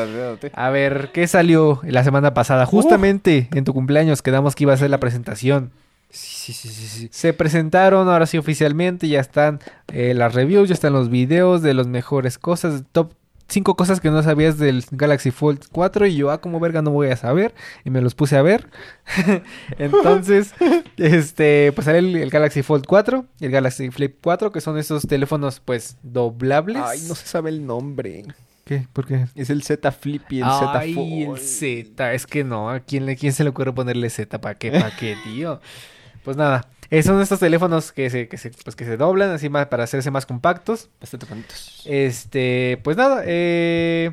A ver, ¿qué salió la semana pasada? Justamente en tu cumpleaños quedamos que iba a ser la presentación. Sí, sí, sí, sí. Se presentaron ahora sí oficialmente, ya están eh, las reviews, ya están los videos de las mejores cosas, top cinco cosas que no sabías del Galaxy Fold 4 y yo, ah, como verga no voy a saber y me los puse a ver. Entonces, este, pues sale el, el, Galaxy Fold 4 y el Galaxy Flip 4, que son esos teléfonos pues doblables. Ay, no se sabe el nombre. ¿Qué? ¿Por qué? Es el Z Flip y el Z Ay, Fold. el Z, es que no, ¿a quién, le, quién se le ocurre ponerle Z? ¿Para qué? ¿Para qué, tío? Pues nada, eh, son estos teléfonos que se, que se, pues que se doblan así más para hacerse más compactos. Bastante bonitos. Este, pues nada, eh,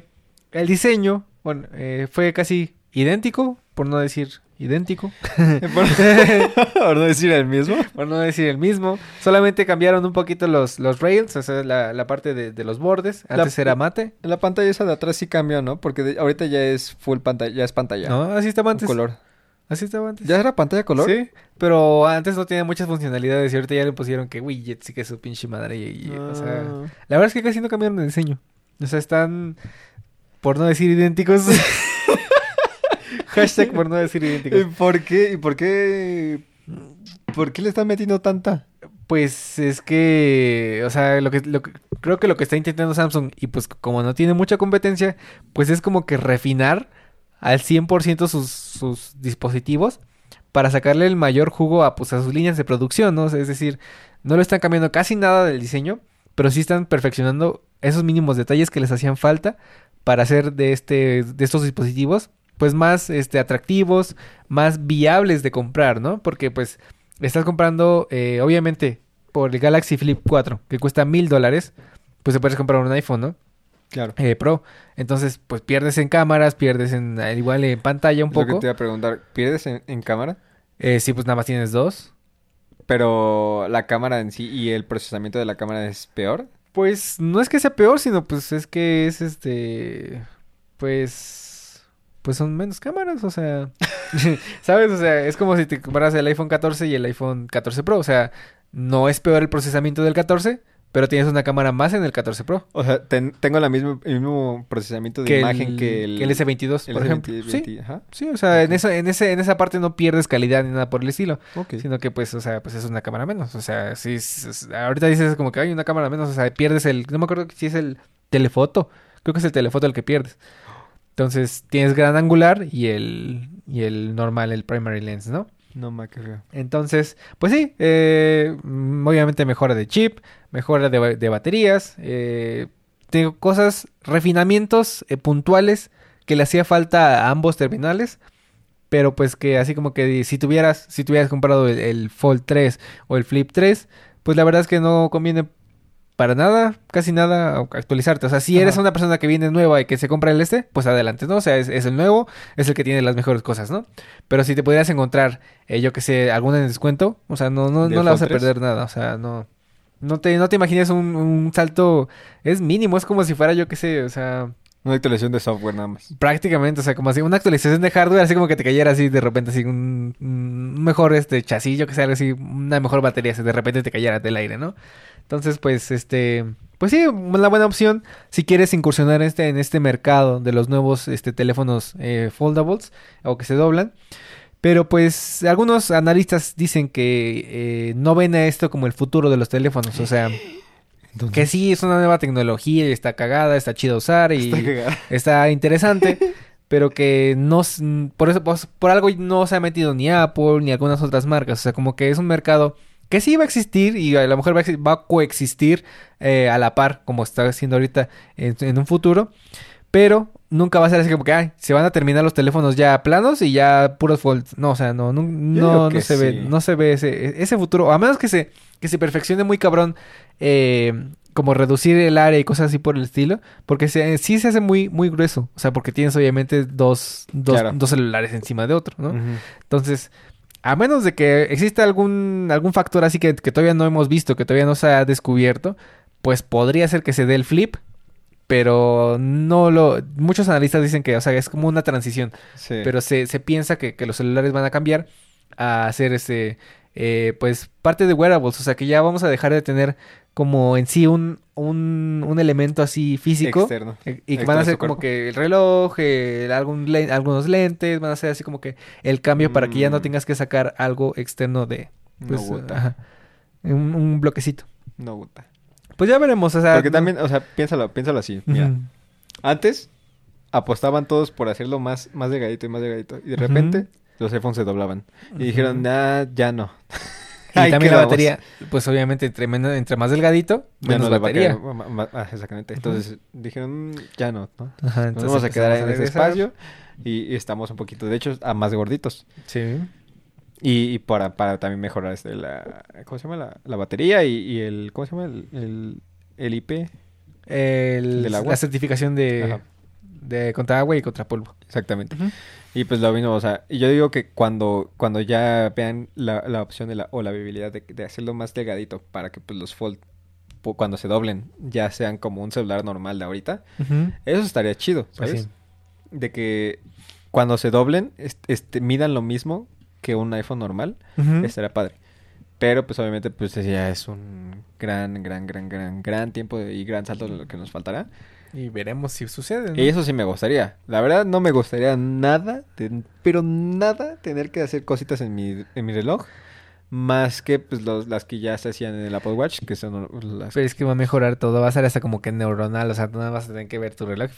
el diseño, bueno, eh, fue casi idéntico, por no decir idéntico. por, por no decir el mismo. por no decir el mismo. Solamente cambiaron un poquito los, los rails, o sea, la, la parte de, de, los bordes. Antes La- era mate. La pantalla esa de atrás sí cambió, ¿no? Porque de- ahorita ya es full pantalla, ya es pantalla. No, así estaba Un antes. color. Así estaba antes. ¿Ya era pantalla color? Sí, pero antes no tenía muchas funcionalidades y ahorita ya le pusieron que widgets y que su pinche madre. Y, y, o sea, Ah. la verdad es que casi no cambiaron el diseño. O sea, están, por no decir idénticos. Hashtag por no decir ¿Y idénticos. por qué? ¿Y por qué? ¿Por qué le están metiendo tanta? Pues es que, o sea, lo que, lo que- creo que lo que está intentando Samsung y pues como no tiene mucha competencia, pues es como que refinar al 100% sus, sus dispositivos para sacarle el mayor jugo a, pues, a sus líneas de producción, ¿no? Es decir, no le están cambiando casi nada del diseño, pero sí están perfeccionando esos mínimos detalles que les hacían falta para hacer de este de estos dispositivos pues más este atractivos, más viables de comprar, ¿no? Porque pues estás comprando eh, obviamente por el Galaxy Flip 4 que cuesta mil dólares, pues te puedes comprar un iPhone, ¿no? Claro. Eh, Pro. Entonces pues pierdes en cámaras, pierdes en al igual en pantalla un Es lo que poco. te iba a preguntar. ¿Pierdes en, en cámara? Eh, sí, pues nada más tienes dos. Pero la cámara en sí y el procesamiento de la cámara es peor. Pues no es que sea peor, sino pues es que es este. Pues. Pues son menos cámaras, o sea. ¿Sabes? O sea, es como si te comparas el iPhone 14 y el iPhone 14 Pro. O sea, no es peor el procesamiento del 14, pero tienes una cámara más en el 14 Pro. O sea, ten- tengo la misma, el mismo procesamiento de Que imagen el, que el, que el S22, el por ejemplo. S20, Sí, 20, ajá. sí, o sea, en, esa, en, ese, en esa parte no pierdes calidad ni nada por el estilo. Ok. Sino que, pues, o sea, pues es una cámara menos. O sea, si es- ahorita dices como que hay una cámara menos, o sea, pierdes el. No me acuerdo si es el telefoto. Creo que es el telefoto el que pierdes. Entonces, tienes gran angular y el, y el normal, el primary lens, ¿no? No me creo. Entonces, pues sí, eh, mm, obviamente mejora de chip, mejora de, de baterías, eh, tengo cosas, refinamientos eh, puntuales que le hacía falta a ambos terminales, pero pues que así como que si tuvieras, si tuvieras comprado el, el Fold 3 o el Flip 3, pues la verdad es que no conviene para nada, casi nada actualizarte. O sea, si eres Ajá. una persona que viene nueva y que se compra el este, pues adelante, ¿no? O sea, es, es el nuevo, es el que tiene las mejores cosas, ¿no? Pero si te pudieras encontrar, eh, yo que sé, alguna en descuento, o sea, no, no, ¿Del no la vas a Fold 3? perder nada, o sea, no. No te, no te imagines un, un salto, es mínimo, es como si fuera, yo que sé, o sea, Una actualización de software nada más. prácticamente, o sea, como así, una actualización de hardware, así como que te cayera así de repente, así un, mejor este chasis, yo que algo así, una mejor batería, así de repente te cayera del aire, ¿no? Entonces, pues, este, pues sí, una buena opción si quieres incursionar este, en este mercado de los nuevos este, teléfonos eh, foldables o que se doblan. Pero pues algunos analistas dicen que eh, no ven a esto como el futuro de los teléfonos. O sea, que sí es una nueva tecnología y está cagada, está chida usar y Está interesante. pero que no por eso pues, por algo no se ha metido ni Apple ni algunas otras marcas. O sea, como que es un mercado que sí va a existir y a lo mejor va a, va a coexistir eh, a la par, como está haciendo ahorita en, en un futuro. Pero nunca va a ser así como que ay, se van a terminar los teléfonos ya planos y ya puros folds. No, o sea, no, no, no, se ve, no se ve ese, ese futuro. A menos que se, que se perfeccione muy cabrón, eh, como reducir el área y cosas así por el estilo. Porque se, sí se hace muy, muy grueso. O sea, porque tienes obviamente dos, dos, Claro. dos celulares encima de otro, ¿no? Entonces, a menos de que exista algún, algún factor así que, que todavía no hemos visto, que todavía no se ha descubierto, pues podría ser que se dé el flip, pero no lo... Muchos analistas dicen que, o sea, es como una transición, Sí. pero se, se piensa que, que los celulares van a cambiar a hacer ese... eh, pues parte de wearables, o sea que ya vamos a dejar de tener como en sí un, un, un elemento así físico. Externo. eh, Y que van a ser como que el reloj, el- algún algunos lentes, van a ser así como que el cambio para que ya no Mm. tengas que sacar algo externo de No pues, gusta. ajá, un, un bloquecito. No gusta. Pues ya veremos, o sea. Porque no- también, o sea, piénsalo, piénsalo así. Mira, antes apostaban todos por hacerlo más, más delgadito y más delgadito. Y de repente los iPhones se doblaban. Y dijeron, Ujú. ah, ya no. Y Ahí también la batería, pues obviamente entre, menos- entre más delgadito, menos no batería. ah, exactamente. Entonces dijeron, "Mm, ya no, ¿no? Ajá, Nos vamos a quedar en ese espacio y, y estamos un poquito, de hecho, a más gorditos. Sí. Y, y para, para también mejorar este, la, ¿cómo se llama? La, la batería y, y el, ¿cómo se llama? El, el, el IP. El- Del agua. la certificación de, Ajá. de contra agua y contra polvo. Exactamente. Y pues lo mismo, o sea, yo digo que cuando, cuando ya vean la, la opción de la, o la viabilidad de, de hacerlo más delgadito para que pues los fold cuando se doblen ya sean como un celular normal de ahorita, eso estaría chido, Pues ¿sabes? sí. De que cuando se doblen, est- este, midan lo mismo que un iPhone normal, Ujú. estaría padre. Pero pues obviamente pues ya es un gran, gran, gran, gran, gran tiempo de- y gran salto lo que nos faltará. Y veremos si sucede. ¿no? Y eso sí me gustaría. La verdad no me gustaría nada, ten- pero nada tener que hacer cositas en mi, en mi reloj. Más que pues los, las que ya se hacían en el Apple Watch, que son las... Pero es que va a mejorar todo, va a ser hasta como que neuronal, o sea, no vas a tener que ver tu reloj,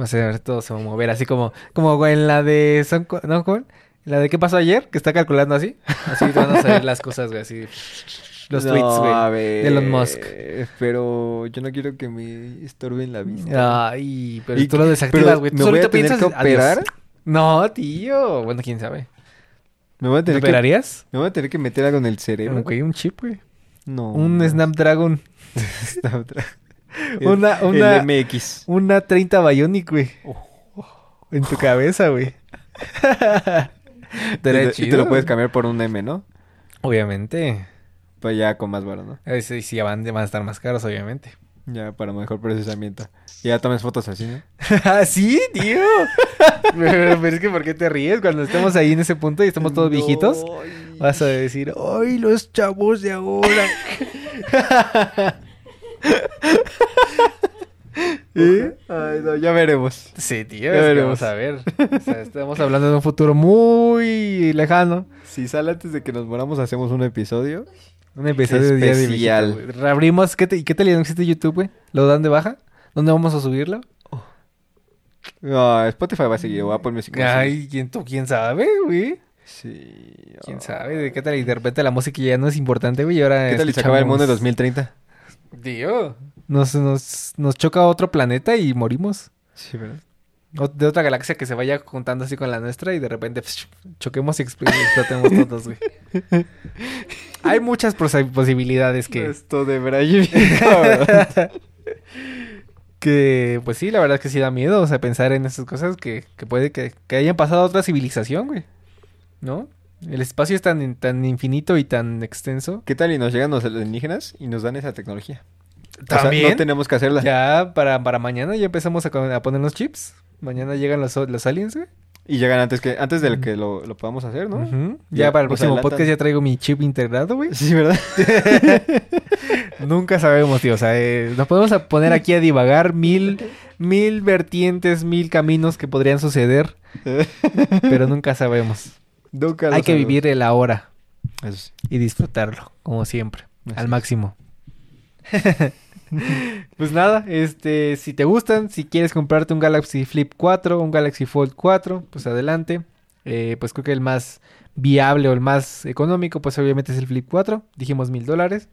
va a ser todo se va a mover, así como, como en la de, Son ¿no? ¿Cómo? La de qué pasó ayer, que está calculando así, así te van a salir las cosas, güey, así, los No, tweets, güey, a de Elon Musk. Pero yo no quiero que me estorben la vista. Ay, pero Y tú lo desactivas, güey, tú ¿me voy a tener que adiós. operar? No, tío, bueno, quién sabe, ¿Me voy a ¿te tener que, operarías? me voy a tener que meter algo en el cerebro? Un chip, güey, No. un Snapdragon, Snapdragon. Una- una- El MX. una 30 Bionic, güey, Oh. en tu cabeza, güey. Y Estaría te- y te chido, lo puedes cambiar por un M, ¿no? Obviamente. Pues ya con más varo, ¿no? Eh, Sí, sí, van, van a estar más caros, obviamente. Ya para mejor procesamiento. Y ya tomes fotos así, ¿no? ¿Ah, sí, tío? pero, pero es que ¿por qué te ríes cuando estemos ahí en ese punto y estamos todos viejitos? No, Vas a decir, ¡ay, los chavos de ahora! ¿Eh? Ay, no, ya veremos. sí, tío, Ya es que veremos. vamos a ver. O sea, estamos hablando de un futuro muy lejano. Si sale antes de que nos moramos, hacemos un episodio. Un episodio de Día de Especial. Abrimos, ¿qué, te, ¿y qué tal existe YouTube, güey? ¿Lo dan de baja? ¿Dónde vamos a subirlo? No, Spotify va a seguir, o Apple Music. Ay, ¿quién, tú, ¿quién sabe, güey? Sí. ¿Quién oh. sabe? ¿De qué tal? Y de repente la música ya no es importante, güey. Ahora ¿Qué tal y se acaba el mundo en escuchamos- 2030? Tío, nos, nos, nos choca otro planeta y morimos. Sí, ¿verdad? O- de otra galaxia que se vaya juntando así con la nuestra y de repente psh, choquemos y expl- explotemos todos, güey. Hay muchas posi- posibilidades que, Esto de Brian. cabrón. que, pues sí, la verdad es que sí da miedo, o sea, pensar en esas cosas que, que puede que, que hayan pasado a otra civilización, güey. ¿No? El espacio es tan, tan infinito y tan extenso. ¿Qué tal y nos llegan los alienígenas y nos dan esa tecnología? O sea, También. no tenemos que hacerla. Ya para, para mañana ya empezamos a, a poner los chips. Mañana llegan los, los aliens, güey. Y llegan antes que antes del que lo, lo podamos hacer, ¿no? Ya, Ya para el próximo adelantan. podcast ya traigo mi chip integrado, güey. Sí, ¿verdad? Nunca sabemos, tío. O sea, eh, nos podemos a poner aquí a divagar mil, mil vertientes, mil caminos que podrían suceder, pero nunca sabemos. Nunca Hay que vivir el ahora Eso sí. y disfrutarlo, como siempre, al máximo. pues nada, este, si te gustan, si quieres comprarte un Galaxy Flip 4, un Galaxy Fold 4, pues adelante. Eh, pues creo que el más viable o el más económico, pues obviamente es el Flip 4. Dijimos mil dólares.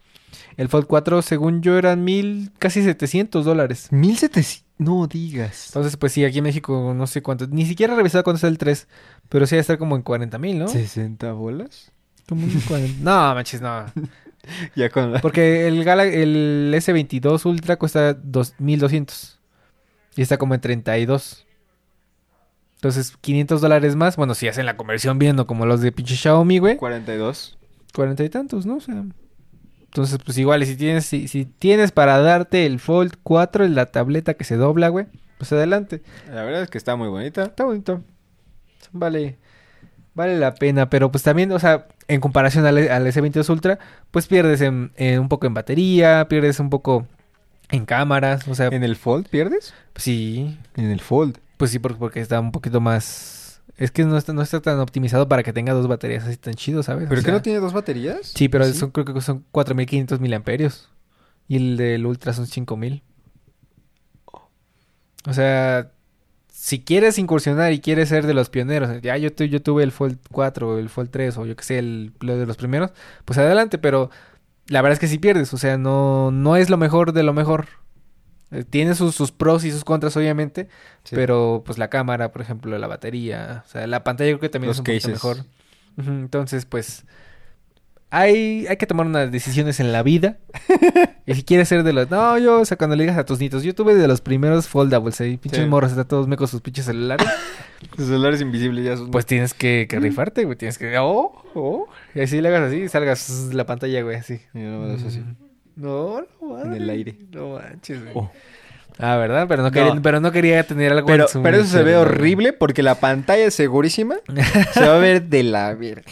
El Fold 4, según yo, eran mil, casi 700 dólares. 1700. No digas. Entonces, pues sí, aquí en México no sé cuánto, ni siquiera he revisado cuánto está el 3, pero sí debe estar como en 40 mil, ¿no? ¿60 bolas? Como en 40. No, manches, no. Ya con la... Porque el, Gala- el S22 Ultra cuesta dos- 1200. Y está como en 32. Entonces, 500 dólares más. Bueno, si hacen la conversión viendo como los de pinche Xiaomi, güey. 42. 40 y tantos, ¿no? O sea. Entonces, pues igual, si tienes, si, si tienes para darte el Fold 4, la tableta que se dobla, güey, pues adelante. La verdad es que está muy bonita. Está bonito. Vale. Vale la pena, pero pues también, o sea, en comparación al, al S22 Ultra, pues pierdes en, en un poco en batería, pierdes un poco en cámaras, o sea, ¿En el Fold pierdes? sí, En el Fold. pues sí, porque, porque está un poquito más... Es que no está, no está tan optimizado para que tenga dos baterías así tan chido, ¿sabes? O ¿Pero que sea, no tiene dos baterías? Sí, pero ¿Sí? son, creo que son 4500 miliamperios. Y el del Ultra son 5000. O sea, si quieres incursionar y quieres ser de los pioneros, ya yo, tu- yo tuve el Fold 4 o el Fold 3 o yo que sé, el, lo de los primeros, pues adelante, pero la verdad es que si pierdes, o sea, no, no es lo mejor de lo mejor. Eh, Tiene sus, sus pros y sus contras, obviamente, Sí. pero pues la cámara, por ejemplo, la batería, o sea, la pantalla creo que también Los es un poquito cases. mejor. Entonces, pues hay, hay que tomar unas decisiones en la vida. y si quieres ser de los... No, yo, o sea, cuando le digas a tus nietos, yo tuve de los primeros foldables ahí, pinches Sí. morros, están todos mecos sus pinches celulares. Los celulares invisibles ya son... pues tienes que, que rifarte, güey, tienes que... Oh, oh. Y así le hagas así y salgas la pantalla, güey, así. Y no das así. Mm. No, no, En el aire. No manches, güey. Oh. Ah, ¿verdad? Pero no, No. Quería, pero no quería tener algo Pero, en su pero eso se ve horrible porque la pantalla es segurísima. se va a ver de la verga.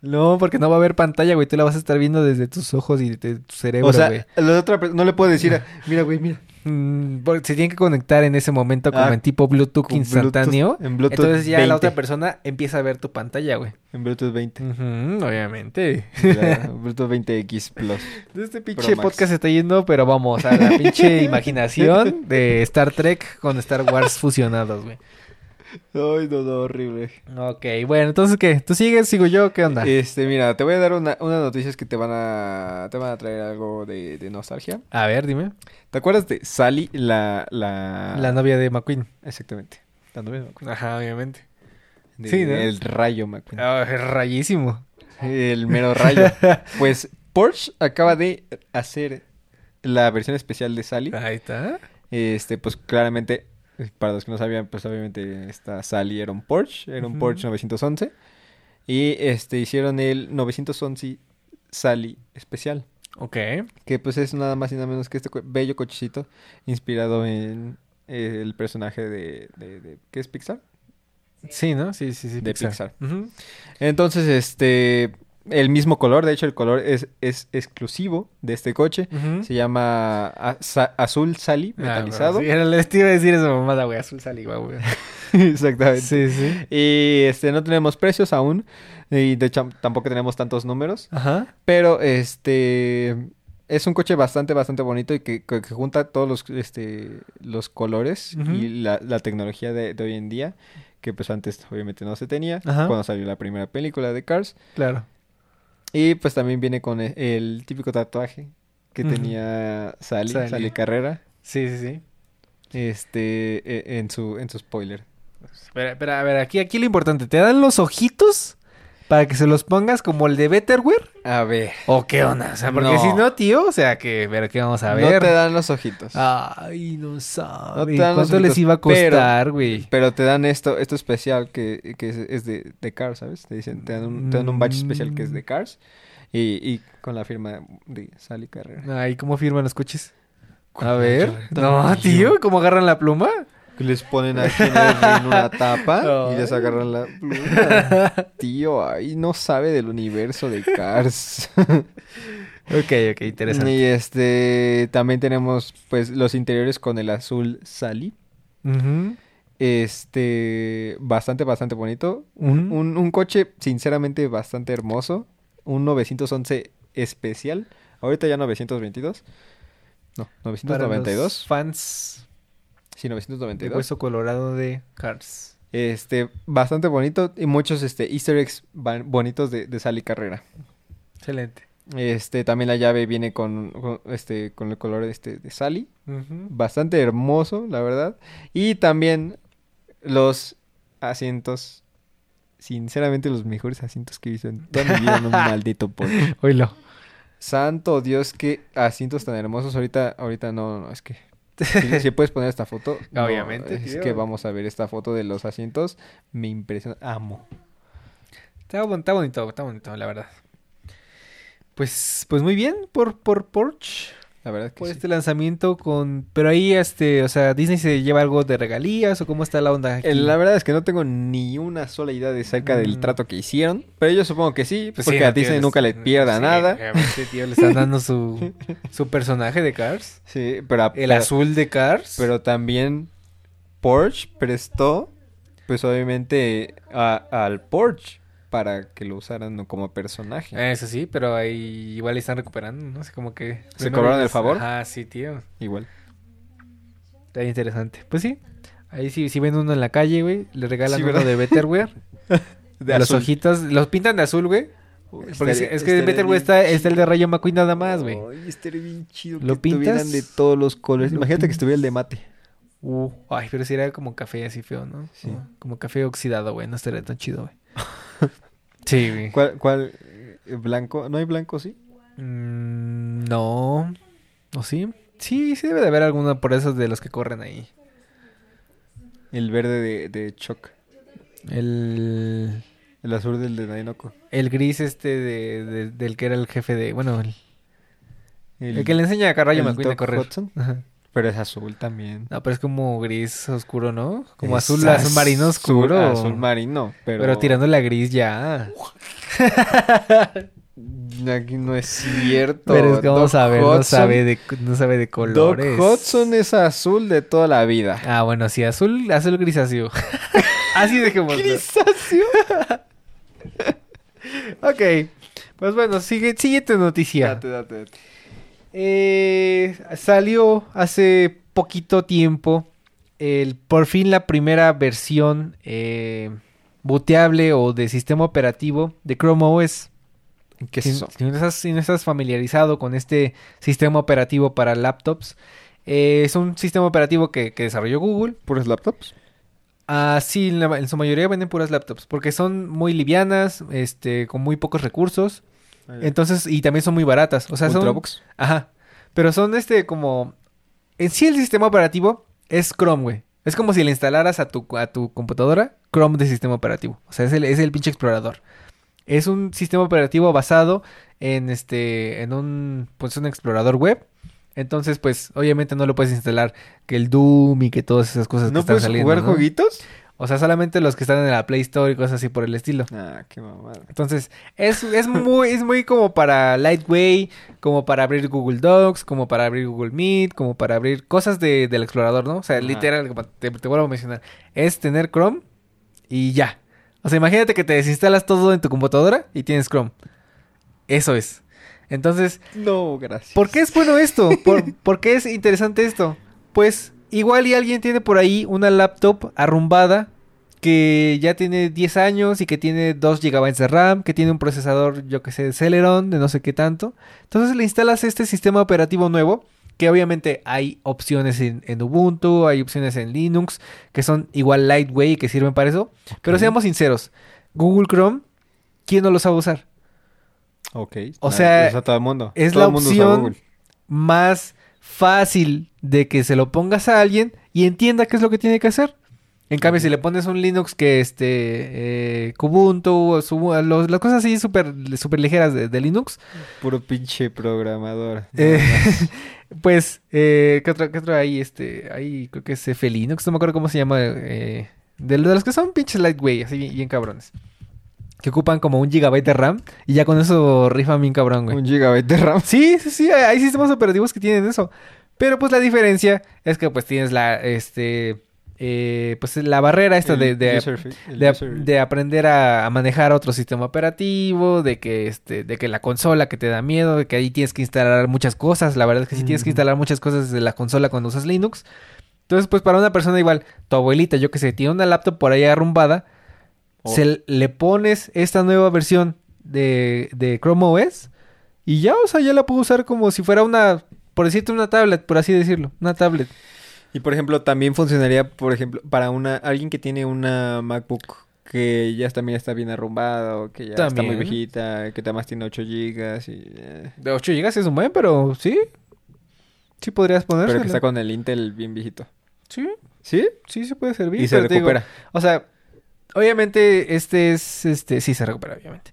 No, porque no va a haber pantalla, güey. Tú la vas a estar viendo desde tus ojos y de tu cerebro, O sea, güey. la otra no le puedo decir, a- mira, güey, mira. Mm, porque se tiene que conectar en ese momento como Ah, en tipo Bluetooth instantáneo. Bluetooth- en Bluetooth Entonces ya 20. la otra persona empieza a ver tu pantalla, güey. En Bluetooth 20. Ujú, obviamente. Bluetooth 20X Plus. Este pinche podcast se está yendo, pero vamos a la pinche imaginación de Star Trek con Star Wars fusionados, güey. Ay, no, no, horrible. Ok, bueno, entonces ¿qué? ¿Tú sigues? ¿Sigo yo? ¿Qué onda? Este, mira, te voy a dar una, unas noticias que te van a, te van a traer algo de, de nostalgia. A ver, dime. ¿Te acuerdas de Sally, la, la... La novia de McQueen. Exactamente. La novia de McQueen. Ajá, obviamente. De- Sí, ¿no? El rayo McQueen. Ah, es rayísimo. El mero rayo. pues Porsche acaba de hacer la versión especial de Sally. Ahí está. Este, pues claramente, para los que no sabían, pues obviamente esta Sally era un Porsche, era un. Porsche 911. Y este, hicieron el 911 Sally especial. Ok. Que pues es nada más y nada menos que este co- bello cochecito inspirado en eh, el personaje de, de, de- ¿qué es Pixar? Sí, ¿no? Sí, sí, sí. De Pixar. Entonces, este, el mismo color, de hecho el color es, es exclusivo de este coche. Se llama a- sa- azul Sally Ah, metalizado. bueno, sí, era- les te iba a decir esa mamada, güey. Azul sal igual, güey. Exactamente. Sí, sí. Y este no tenemos precios aún y de hecho tampoco tenemos tantos números, Ajá. pero este es un coche bastante bastante bonito y que, que- que junta todos los este los colores y la, la tecnología de, de hoy en día que pues antes obviamente no se tenía Ajá. cuando salió la primera película de Cars Claro. Y pues también viene con el, el típico tatuaje que tenía Sally, Sally. Sally Carrera Sí, sí, sí. este e- en su en su spoiler. Espera, espera, a ver, aquí, aquí lo importante. ¿Te dan los ojitos para que se los pongas como el de Betterware? A ver, ¿O qué onda? O sea, porque No. si no, tío, o sea, que, pero ¿qué vamos a no ver? te dan los ojitos. Ay, no No sabe. te dan los ¿Cuánto les iba a costar, güey? Pero te dan esto, esto especial que, que es, es de, de Cars, ¿sabes? Te dicen, te dan un, te dan un badge especial que es de Cars y, y con la firma de Sally Carrera. Ay, ¿cómo firman los coches? A ver. No, tío, ¿cómo agarran la pluma? Que les ponen aquí en, el- una tapa y les agarran la pluma. Tío, ahí no sabe del universo de Cars. Ok, ok, interesante. y este, también tenemos pues los interiores con el azul Sally. Este, bastante, bastante bonito. Un, un, un coche, sinceramente, bastante hermoso. Un 911 especial. Ahorita ya 922. No, Para 992. los fans Sí, de 992. Hueso Colorado de Cars. Este, bastante bonito. Y muchos este, easter eggs bonitos de, de Sally Carrera. Excelente. Este, también la llave viene con, con, este, con el color este, de Sally. Bastante hermoso, la verdad. Y también los asientos. Sinceramente, los mejores asientos que he visto en toda mi vida en un maldito Porsche. Oílo. Santo Dios, qué asientos tan hermosos. Ahorita, ahorita no, no, es que. Si, si puedes poner esta foto. no, Obviamente, es tío. que vamos a ver esta foto de los asientos. Me impresiona. Amo. Está, está bonito, está bonito, la verdad. Pues, pues muy bien por, por Porsche. La verdad que por sí. este lanzamiento con... Pero ahí, este, o sea, Disney se lleva algo de regalías o cómo está la onda aquí? La verdad es que no tengo ni una sola idea de cerca del Mm. trato que hicieron. Pero yo supongo que sí, Pues porque sí, a no, Disney les- nunca le pierda sí, nada. obviamente, tío, le están dando su, su personaje de Cars. Sí, pero, a- El pero- azul de Cars. pero también Porsche prestó, pues obviamente, a- al Porsche para que lo usaran como personaje. Eso sí, pero ahí igual están recuperando, ¿no? sé como que... ¿Se cobraron el favor? Ah, sí, tío. Igual. Está interesante. Pues sí. Ahí sí, si ven uno en la calle, güey, le regalan Sí, uno de Betterware. De los azul. ojitos, los pintan de azul, güey. Porque es- que Betterware bien está, está el de Rayo McQueen nada más, güey. Ay, estaría bien chido ¿Lo que pintas? de todos los colores. ¿Lo Imagínate que estuviera el de mate. Uh, ay, pero si era como café así feo, ¿no? Sí. Como, como café oxidado, güey. No estaría tan chido, güey. sí, güey. ¿Cuál, cuál eh, blanco? ¿No hay blanco, sí? Mm, no. ¿O sí? Sí, sí debe de haber alguno por esos de los que corren ahí. El verde de, de Choc. El, El azul del de Nainoko. el gris este de, de- del que era el jefe de... Bueno, el, El, el que le enseña a Rayo el McQueen a correr. Hudson. Ajá. Pero es azul también. No, pero es como gris oscuro, ¿no? Como Es azul, azul marino oscuro. Azul marino, pero... pero... tirándole a gris ya. Aquí no es cierto. Pero es que vamos Doc a ver, no sabe de, no sabe de Doc colores. Hudson es azul de toda la vida. Ah, bueno, sí, azul, azul grisáceo. Así dejemos. Grisáceo. Ok. Pues bueno, sigue, siguiente noticia. Date, date, date. Eh, salió hace poquito tiempo el, por fin la primera versión eh, booteable o de sistema operativo de Chrome OS. ¿Qué es si, eso? si no estás, si no estás familiarizado con este sistema operativo para laptops, eh, es un sistema operativo que, que desarrolló Google. ¿Puros laptops? Ah, sí, en, la- en su mayoría venden puras laptops porque son muy livianas, este, con muy pocos recursos. Entonces, y también son muy baratas. O sea, son. Ajá. Pero son este como... En sí el sistema operativo es Chrome, güey. Es como si le instalaras a tu, a tu computadora Chrome de sistema operativo. O sea, es el, es el pinche explorador. Es un sistema operativo basado en este... En un... Pues un explorador web. Entonces, pues, obviamente no lo puedes instalar que el Doom y que todas esas cosas que ¿No están puedes saliendo, jugar ¿no? jueguitos? O sea, solamente los que están en la Play Store y cosas así por el estilo. Ah, qué mamada. Entonces, es, es muy, es muy como para Lightweight, como para abrir Google Docs, como para abrir Google Meet, como para abrir cosas de, del explorador, ¿no? O sea, Ajá. literal, te vuelvo a mencionar, es tener Chrome y ya. O sea, imagínate que te desinstalas todo en tu computadora y tienes Chrome. Eso es. Entonces, No, gracias. ¿Por qué es bueno esto? ¿Por, por qué es interesante esto? Pues igual y alguien tiene por ahí una laptop arrumbada que ya tiene 10 años y que tiene 2 GB de RAM, que tiene un procesador, yo que sé, de Celeron, de no sé qué tanto. Entonces le instalas este sistema operativo nuevo, que obviamente hay opciones en, en Ubuntu, hay opciones en Linux, que son igual lightweight y que sirven para eso. Pero seamos sinceros, Google Chrome, ¿quién no lo sabe usar? Ok. O sea, todo el mundo. es Todo la el mundo opción más fácil de que se lo pongas a alguien y entienda qué es lo que tiene que hacer. En cambio, si le pones un Linux que este eh, Kubuntu, o su- los- las cosas así súper súper ligeras de, de Linux, Puro pinche programador. eh, pues, eh, ¿qué otro, qué otro hay? Este, hay, creo que es F Linux, no me acuerdo cómo se llama, eh, de, de los que son pinches lightweight, así bien, bien cabrones. Que ocupan como un gigabyte de RAM y ya con eso rifan bien cabrón, güey. Un gigabyte de RAM. Sí, sí, sí, hay sistemas operativos que tienen eso. Pero pues la diferencia es que pues tienes la, este, eh, pues la barrera esta de, de, de, de aprender a, a manejar otro sistema operativo, de que, este, de que la consola que te da miedo, de que ahí tienes que instalar muchas cosas. La verdad es que sí tienes que instalar muchas cosas desde la consola cuando usas Linux. Entonces, pues para una persona igual, tu abuelita, yo que sé, tiene una laptop por ahí arrumbada, Oh. se le pones esta nueva versión de, de Chrome OS y ya, o sea, ya la puedo usar como si fuera una, por decirte, una tablet, por así decirlo, una tablet. Y por ejemplo, también funcionaría, por ejemplo, para una alguien que tiene una MacBook que ya también está bien arrumbada o que ya está muy También. viejita, que además tiene 8 gigas y eh, De 8 GB es un buen, pero sí. Sí podrías ponérsela. pero que está con el Intel bien viejito. Sí, ¿Sí? sí se puede servir. Y se digo, recupera. o sea, obviamente este es, este, sí se recupera, obviamente.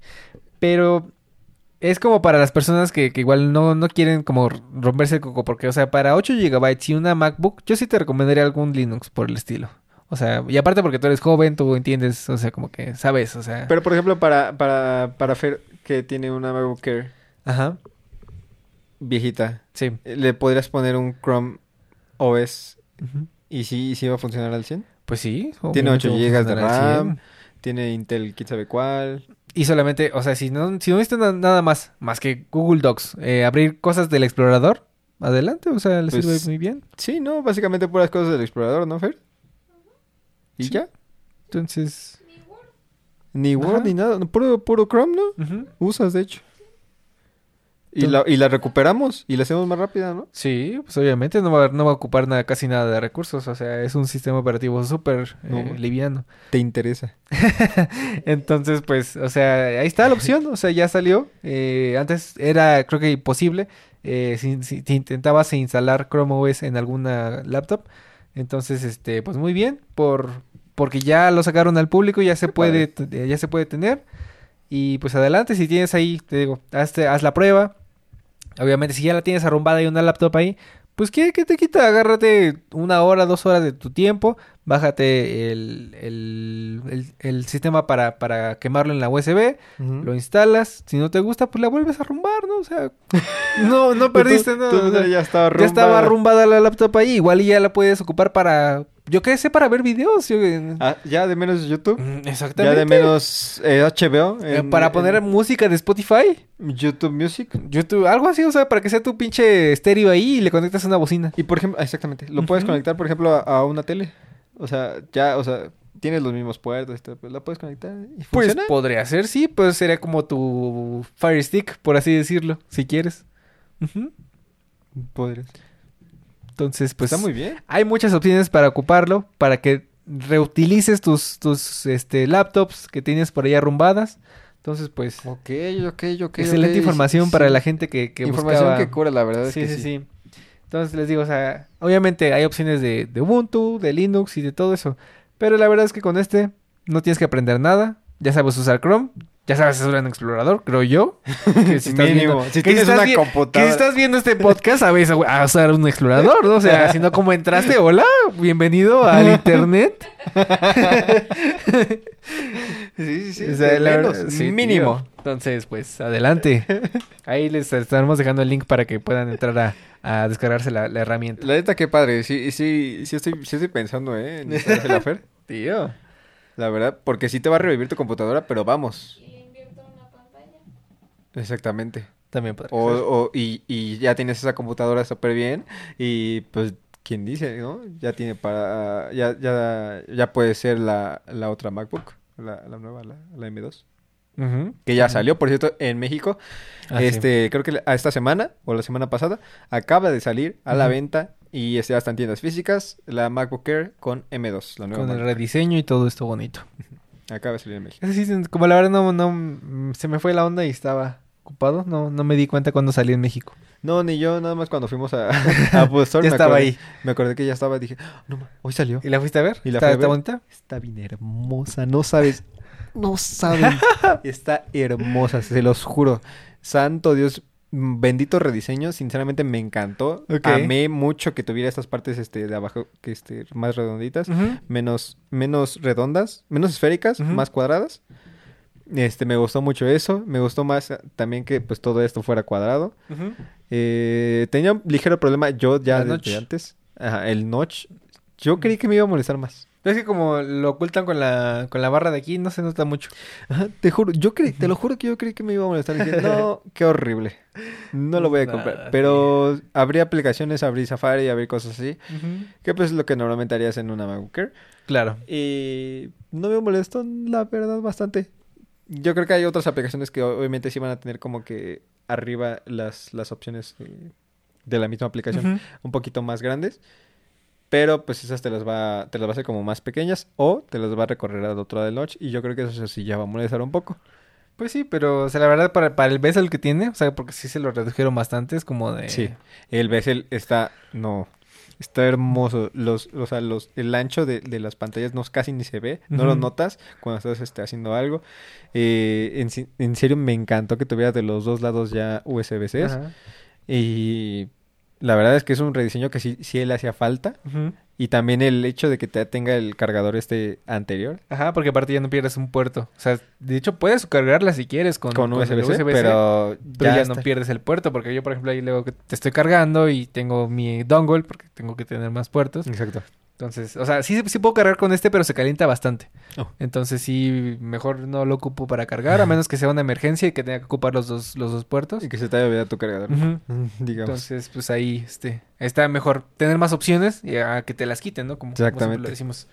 Pero Es como para las personas que, que igual no, no quieren como romperse el coco, porque, o sea, para 8 GB y una MacBook, yo sí te recomendaría algún Linux por el estilo. O sea, y aparte porque tú eres joven, tú entiendes, o sea, como que sabes, o sea. Pero por ejemplo, para, para, para Fer, que tiene una MacBook Air Ajá, viejita, sí. ¿le podrías poner un Chrome OS y sí, y sí va a funcionar al 100? Pues sí. Tiene obviamente 8 va a GB de funcionar al 100. RAM, tiene Intel, quién sabe cuál. Y solamente, o sea, si no, si no viste na- nada más, más que Google Docs, eh, abrir cosas del explorador, adelante, o sea, le Pues, sirve muy bien. Sí, ¿no? Básicamente puras cosas del explorador, ¿no, Fer? ¿Y Sí. ya? Entonces, Ni Word Ajá. ni nada, puro, puro Chrome, ¿no? Usas, de hecho. Y la, y la recuperamos y la hacemos más rápida, ¿no? sí, pues obviamente no va, no va a ocupar nada, casi nada de recursos, o sea, es un sistema operativo súper eh, No. liviano. Te interesa. Entonces, pues, o sea, ahí está la opción, o sea, ya salió. Eh, antes era, creo que imposible, eh, si, si- si intentabas instalar Chrome OS en alguna laptop. Entonces, este, pues muy bien, por porque ya lo sacaron al público, ya se puede, ya se puede tener. Y pues adelante, si tienes ahí, te digo, hazte- haz la prueba. Obviamente, si ya la tienes arrumbada y una laptop ahí, pues ¿qué, qué te quita? Agárrate una hora, dos horas de tu tiempo, bájate el, el, el- el sistema para, para quemarlo en la USB, lo instalas, si no te gusta, pues la vuelves a arrumbar, ¿no? O sea, no, no perdiste Tú- nada. tú o sea, ya estaba ya estaba arrumbada. arrumbada la laptop ahí, igual y ya la puedes ocupar para, yo qué sé, para ver videos. yo- Ah, ya de menos YouTube. Mm, Ya Exactamente. de menos eh, HBO. Eh, en- para en poner música de Spotify. YouTube Music. YouTube, algo así, o sea, para que sea tu pinche estéreo ahí y le conectas una bocina. Y por ejemplo, exactamente, lo puedes conectar, por ejemplo, a, a una tele. O sea, ya, o sea, tienes los mismos puertos, pero la puedes conectar y Pues funciona. podría ser, sí, pues sería como tu Fire Stick, por así decirlo, si quieres. Ujú. Podrías. Entonces, pues Está muy bien. hay muchas opciones para ocuparlo, para que reutilices tus, tus este, laptops que tienes por ahí arrumbadas. Entonces, pues, Ok, ok, ok. excelente información sí, para sí. la gente que, que Información buscaba... que cura, la verdad es sí, que sí, sí. sí. Entonces les digo, o sea, obviamente hay opciones de, de Ubuntu, de Linux y de todo eso. Pero la verdad es que con este no tienes que aprender nada. Ya sabes usar Chrome, ya sabes usar un explorador, creo yo. Que si estás Mínimo. viendo, Si que tienes estás una vi- computadora. Que estás viendo este podcast, sabes a usar un explorador, ¿no? O sea, si no, ¿cómo entraste? Hola, bienvenido al internet. Sí, sí, sí. O sea, de la menos, verdad, sí, mínimo. tío. Entonces, pues, adelante. Ahí les estaremos dejando el link para que puedan entrar a, a descargarse la, la herramienta. La neta, qué padre. Sí, sí, sí estoy, sí estoy pensando, ¿eh? En la Fer. Tío. La verdad, porque sí te va a revivir tu computadora, pero vamos. Exactamente. También podría O, ser. o- y, y ya tienes esa computadora súper bien. Y pues, ¿quién dice, no? Ya tiene para. Ya, ya, ya puede ser la, la otra MacBook. La, la nueva, la, la M2. Ujú. Que ya salió, por cierto, en México. Ah, sí. este, creo que a esta semana o la semana pasada acaba de salir a la Ujú. venta y ya está en tiendas físicas la MacBook Air con M2, la nueva Con el MacBook. rediseño y todo esto bonito. Acaba de salir en México. Sí, como la verdad no, no, se me fue la onda y estaba ocupado, no, no me di cuenta cuando salí en México. No, ni yo, nada más cuando fuimos a, a Apple Store, Ya me estaba acordé- ahí. Me acordé que ya estaba, dije, "Ah, no, ma, hoy salió. ¿Y la fuiste a ver? Y la ¿Está, está bonita? Está bien hermosa, no sabes, no saben. Está hermosa, se los juro. Santo Dios, bendito rediseño, sinceramente me encantó. Amé mucho que tuviera estas partes este de abajo que este más redonditas, menos menos redondas, menos esféricas, más cuadradas. Este me gustó mucho eso, me gustó más eh, también que pues todo esto fuera cuadrado. Eh, tenía un ligero problema yo ya desde notch. antes. Ajá, el notch. Yo creí que me iba a molestar más. Es que como lo ocultan con la, con la barra de aquí, no se nota mucho. Ajá, te juro, yo creí, te lo juro que yo creí que me iba a molestar. Dije, no, qué horrible. No lo voy a comprar. Nada, Pero habría aplicaciones, abrí Safari, abrí cosas así. Que pues es lo que normalmente harías en una MacBook Air. Claro. Y no me molestó, la verdad, bastante. Yo creo que hay otras aplicaciones que obviamente sí van a tener como que arriba las, las opciones eh, de la misma aplicación un poquito más grandes. Pero pues esas te las va, te las va a hacer como más pequeñas o te las va a recorrer al otro lado del notch. Y yo creo que eso sí ya va a molestar un poco. Pues sí, pero o sea, la verdad para, para el bezel que tiene, o sea, porque sí se lo redujeron bastante, es como de... Sí. El bezel está, no, Está hermoso. Los, o sea, los, el ancho de, de las pantallas no casi ni se ve. No lo notas cuando estás este, haciendo algo. Eh, en, en serio, me encantó que tuviera de los dos lados ya USB-C. Ajá. Y la verdad es que es un rediseño que sí, sí le hacía falta. Y también el hecho de que te tenga el cargador este anterior. Ajá, porque aparte ya no pierdes un puerto. O sea, de hecho puedes cargarla si quieres con, Con, USB-C, pero, pero ya, está- no pierdes el puerto. Porque yo, por ejemplo, ahí luego que te estoy cargando y tengo mi dongle porque tengo que tener más puertos. Exacto. Entonces, o sea, sí, sí puedo cargar con este, pero se calienta bastante. Oh. Entonces sí, mejor no lo ocupo para cargar, a menos que sea una emergencia y que tenga que ocupar los dos, los dos puertos. Y que se te haya olvidado tu cargador. Digamos. Entonces, pues ahí este, está mejor tener más opciones y a que te las quiten, ¿no? Como, Exactamente. lo decimos.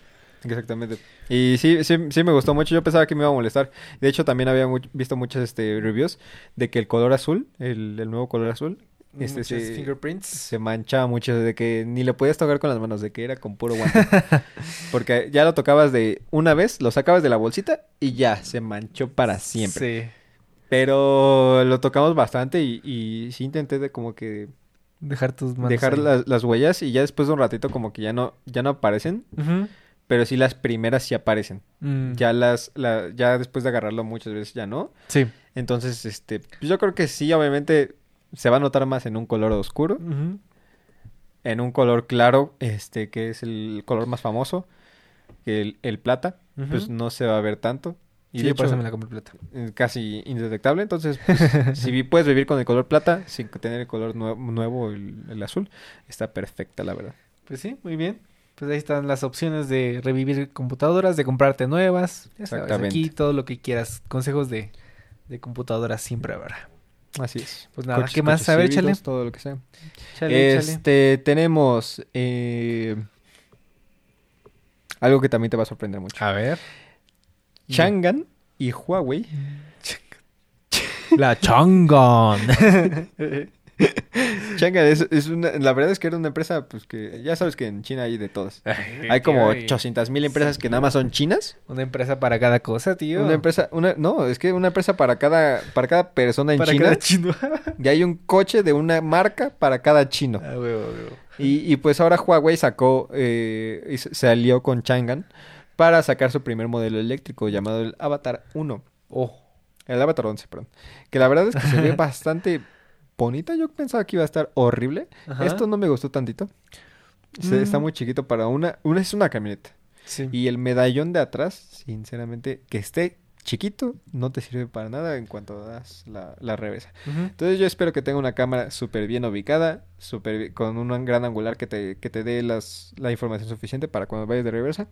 Exactamente. Y sí, sí, sí me gustó mucho. Yo pensaba que me iba a molestar. De hecho, también había visto muchas este, reviews de que el color azul, el, el nuevo color azul, este Muchos se, fingerprints. se manchaba mucho. De que ni le podías tocar con las manos, de que era con puro guante. Porque ya lo tocabas de una vez, lo sacabas de la bolsita y ya, se manchó para siempre. Sí. Pero lo tocamos bastante y, y sí intenté de como que Dejar tus manos. dejar las, las huellas y ya después de un ratito como que ya no, ya no aparecen. Pero sí las primeras sí aparecen. Mm, Ya las, la, ya después de agarrarlo muchas veces ya no. Sí. Entonces, este, pues yo creo que sí, obviamente se va a notar más en un color oscuro, en un color claro, este, que es el color más famoso, el, el plata, pues no se va a ver tanto. Y sí, por eso me la compré plata. eh, casi indetectable. Entonces, pues, si puedes vivir con el color plata sin tener el color nue- nuevo, el, el azul, está perfecta, la verdad. Pues sí, muy bien. Pues ahí están las opciones de revivir computadoras, de comprarte nuevas. Ya sabes, Exactamente. aquí todo lo que quieras. Consejos de, de computadoras siempre habrá. Así es. Pues nada, Coches, ¿qué más? A ver, échale. Todo lo que sea. Chale, chale. este, tenemos eh, algo que también te va a sorprender mucho. A ver. Changan y Huawei. La Changan. Changan es, es una, la verdad es que era una empresa, pues que ya sabes que en China hay de todas. Hay como Ay. 800 mil empresas que nada más son chinas. Una empresa para cada cosa, tío. Una empresa, una, no, es que una empresa para cada, para cada persona en para China. cada chino. Y hay un coche de una marca para cada chino. Ah. Y, y pues ahora Huawei sacó, eh, y se se alió con Changan para sacar su primer modelo eléctrico llamado el Avatar 1. Oh. El Avatar 11, perdón. Que la verdad es que se ve bastante bonita. Yo pensaba que iba a estar horrible. Ajá. Esto no me gustó tantito. Se- Mm. Está muy chiquito para una, una... Es una camioneta. Sí. Y el medallón de atrás, sinceramente, que esté chiquito, no te sirve para nada en cuanto das la, la reversa. Ujú. Entonces yo espero que tenga una cámara súper bien ubicada, súper bi- con un gran angular que te, que te dé las, la información suficiente para cuando vayas de reversa.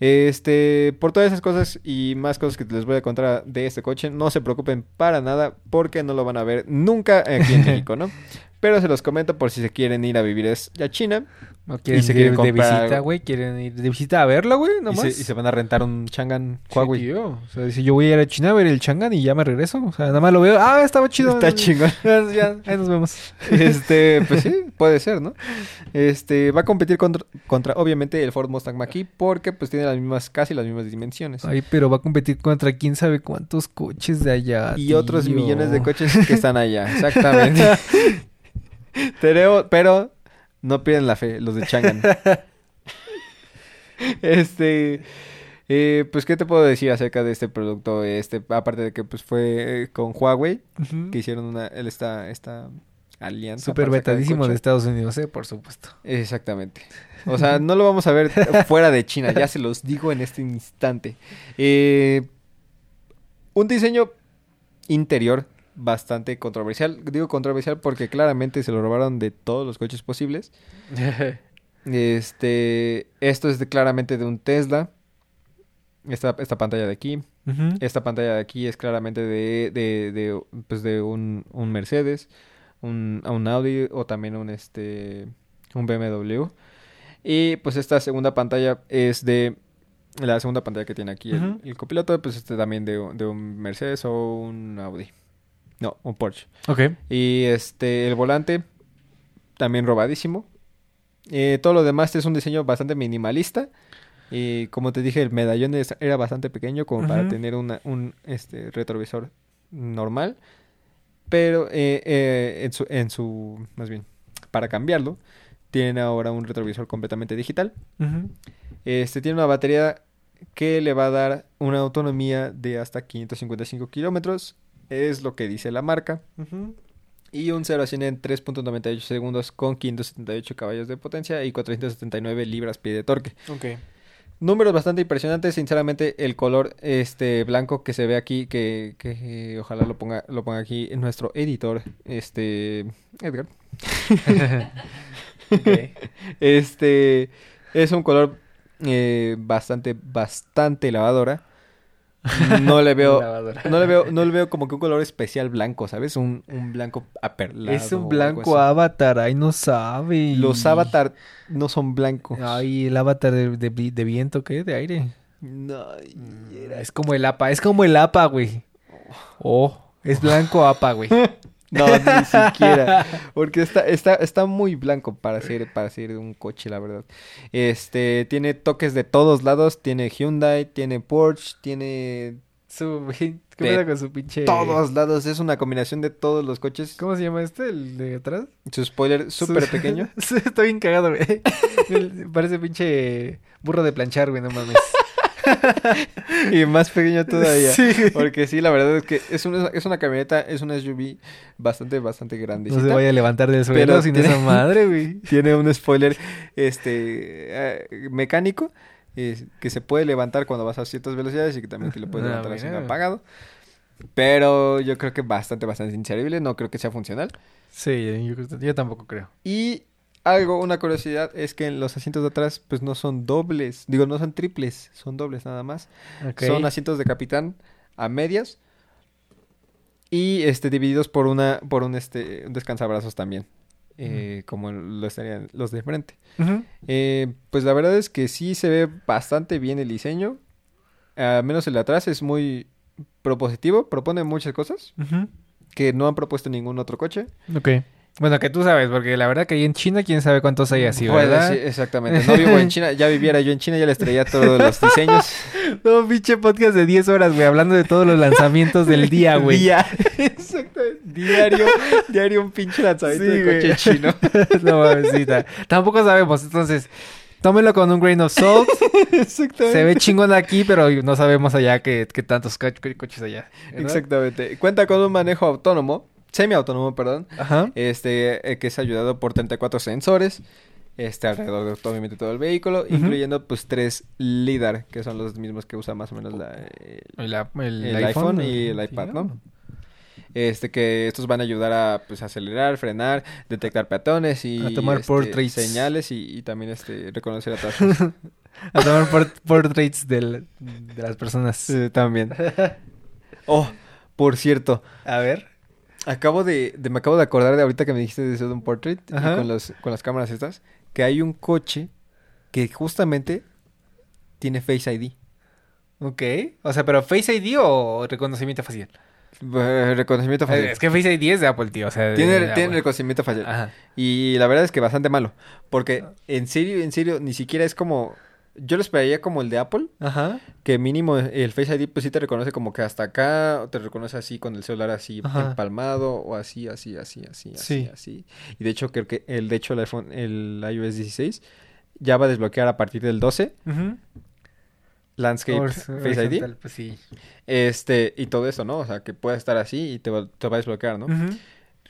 Este, por todas esas cosas y más cosas que les voy a contar de este coche, no se preocupen para nada porque no lo van a ver nunca aquí en México, ¿no? Pero se los comento por si se quieren ir a vivir a China ¿No quieren se ir quieren de comprar visita, algo. güey? ¿Quieren ir de visita a verlo, güey? y Nomás. se, y se van a rentar un Changan Sí, Huawei. tío. O sea, si yo voy a ir a China a ver el Changan y ya me regreso. O sea, nada más lo veo. Ah, estaba chido. Está chingón. Ya, ahí nos vemos. Este, pues sí, puede ser, ¿no? Este, va a competir contra, contra obviamente el Ford Mustang Mach-E porque pues tiene las mismas, casi las mismas dimensiones. Ay, pero va a competir contra quién sabe cuántos coches de allá. y otros millones de coches que están allá, exactamente. pero, pero no pierden la fe los de Changan. este, eh, pues qué te puedo decir acerca de este producto, este, aparte de que pues fue eh, con Huawei que hicieron una, él esta, esta alianza. Súper vetadísimo de Estados Unidos, eh, por supuesto. Exactamente. O sea, no lo vamos a ver fuera de China, ya se los digo en este instante. Eh, un diseño interior bastante controversial. Digo controversial porque claramente se lo robaron de todos los coches posibles. Este, esto es de- claramente de un Tesla. Esta, esta pantalla de aquí. Esta pantalla de aquí es claramente de, de, de, pues de un, un Mercedes, un, un Audi o también un, este, un BMW. Y pues esta segunda pantalla es de la segunda pantalla que tiene aquí el, el copiloto, pues este también de, de un Mercedes o un Audi. No, un Porsche. Ok. Y este, el volante también robadísimo. Eh, todo lo demás es un diseño bastante minimalista. Y como te dije, el medallón era bastante pequeño como para tener una, un este, retrovisor normal. Pero eh, eh, en, su, en su, más bien, para cambiarlo, Tiene ahora un retrovisor completamente digital. Este tiene una batería que le va a dar una autonomía de hasta 555 kilómetros. Es lo que dice la marca. Ujú. Y un 0 a 100 en 3.98 segundos con 578 caballos de potencia y 479 libras-pie de torque. Ok. Números bastante impresionantes, sinceramente el color este blanco que se ve aquí, que, que, eh, ojalá lo ponga, lo ponga aquí nuestro editor, este Edgar. Este es un color eh, bastante, bastante lavadora. No le veo, no le veo, no le veo como que un color especial blanco, ¿sabes? Un, un blanco aperlado. Es un blanco avatar, ay no sabe. Los avatar no son blancos. Ay, el avatar de, de, vi- de viento, ¿qué? De aire. No, era- Es como el APA, es como el APA, güey. Oh, es blanco APA, güey. No, ni siquiera. Porque está, está, está muy blanco para ser, para ser un coche, la verdad. Este, tiene toques de todos lados. Tiene Hyundai, tiene Porsche, tiene Su, ¿Qué con su pinche... todos lados. Es una combinación de todos los coches. ¿Cómo se llama este? ¿El de atrás? Su spoiler súper Su- pequeño. Está bien cagado, güey. Parece pinche burro de planchar, güey, no mames. y más pequeño todavía. Sí. Porque sí, la verdad es que es una, es una camioneta, es una SUV bastante, bastante grande. No se vaya a levantar del suelo Pero sin tiene- esa madre, güey. Tiene un spoiler este eh, mecánico eh, que se puede levantar cuando vas a ciertas velocidades y que también te lo puedes Ah, levantar mira. apagado. Pero yo creo que bastante, bastante inservible. No creo que sea funcional. Sí, yo, yo tampoco creo. Y algo, una curiosidad es que en los asientos de atrás pues no son dobles. Digo, no son triples, son dobles nada más. Son asientos de capitán a medias. Y este divididos por una por un este un descansabrazos también. eh, como lo estarían los de frente. Eh, pues la verdad es que sí se ve bastante bien el diseño. Al menos el de atrás es muy propositivo, propone muchas cosas que no han propuesto ningún otro coche. Ok. Bueno, que tú sabes, porque la verdad que ahí en China, quién sabe cuántos hay así, ¿verdad? sí, exactamente. No vivo en China, ya viviera yo en China, ya les traía todos los diseños. No, pinche podcast de 10 horas, güey, hablando de todos los lanzamientos del día, güey. Día- exactamente. Diario, diario un pinche lanzamiento Sí, de güey. coche chino. no mamesita. Tampoco sabemos, entonces, tómenlo con un grain of salt. Exactamente. Se ve chingón aquí, pero no sabemos allá que, que tantos co- co- coches allá. ¿verdad? Exactamente. Cuenta con un manejo autónomo, semiautónomo, perdón. Ajá. este eh, que es ayudado por 34 sensores este alrededor de obviamente todo el vehículo incluyendo pues tres lidar que son los mismos que usa más o menos la, eh, El, a- el el iPhone y el iPad, ¿no? este que estos van a ayudar a pues acelerar frenar detectar peatones y A tomar este, portraits. señales y, y también este reconocer atrás A tomar por- portraits del- de las personas. también oh por cierto A ver. Acabo de, de- me acabo de acordar de ahorita que me dijiste de un portrait y con los con las cámaras estas que hay un coche que justamente tiene Face ID. Ok. O sea, pero Face ID o reconocimiento facial. Eh, reconocimiento facial. Es que Face ID es de Apple, tío. O sea, tiene, de tiene reconocimiento facial. Ajá. Y la verdad es que bastante malo, porque en serio, en serio ni siquiera es como yo lo esperaría como el de Apple, Ajá. que mínimo el Face ID pues sí te reconoce como que hasta acá, o te reconoce así con el celular así Ajá. empalmado o así, así, así, así, así, Sí. así. Y de hecho creo que el de hecho el iPhone, el iOS 16 ya va a desbloquear a partir del 12 Ujú. Landscape Or- Face ID. Pues sí. Este, y todo eso, ¿no? O sea, que pueda estar así y te va, te va a desbloquear, ¿no?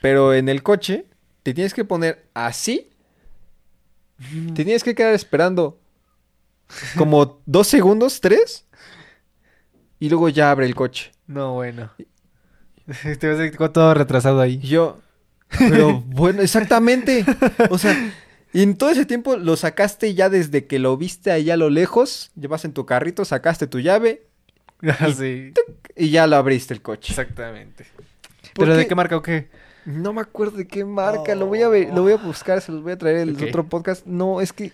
Pero en el coche te tienes que poner así. Te tienes que quedar esperando como dos segundos, tres. Y luego ya abre el coche. No, bueno. Te todo retrasado ahí. Y yo, pero bueno, exactamente. O sea, y en todo ese tiempo lo sacaste ya desde que lo viste allá a lo lejos. Llevas en tu carrito, sacaste tu llave sí. y ya lo abriste el coche. Exactamente. ¿Por ¿Pero de qué? marca o qué? No me acuerdo de qué marca, lo voy a ver, lo voy a buscar, se los voy a traer el otro podcast. No, es que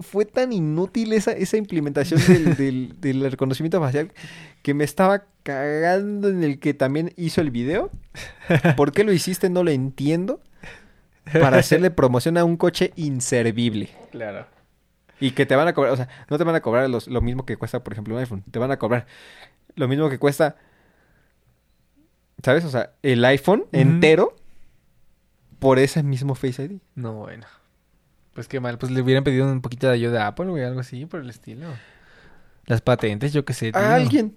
fue tan inútil esa, esa implementación del, del- del reconocimiento facial que me estaba cagando en el que también hizo el video. ¿Por qué lo hiciste? No lo entiendo. Para hacerle promoción a un coche inservible. Claro. Y que te van a cobrar, o sea, no te van a cobrar los- lo mismo que cuesta, por ejemplo, un iPhone. Te van a cobrar lo mismo que cuesta, ¿sabes? O sea, el iPhone entero por ese mismo Face ID. No, bueno. Pues qué mal, pues le hubieran pedido un poquito de ayuda a Apple, güey, algo así por el estilo. Las patentes, yo qué sé. tío. A alguien.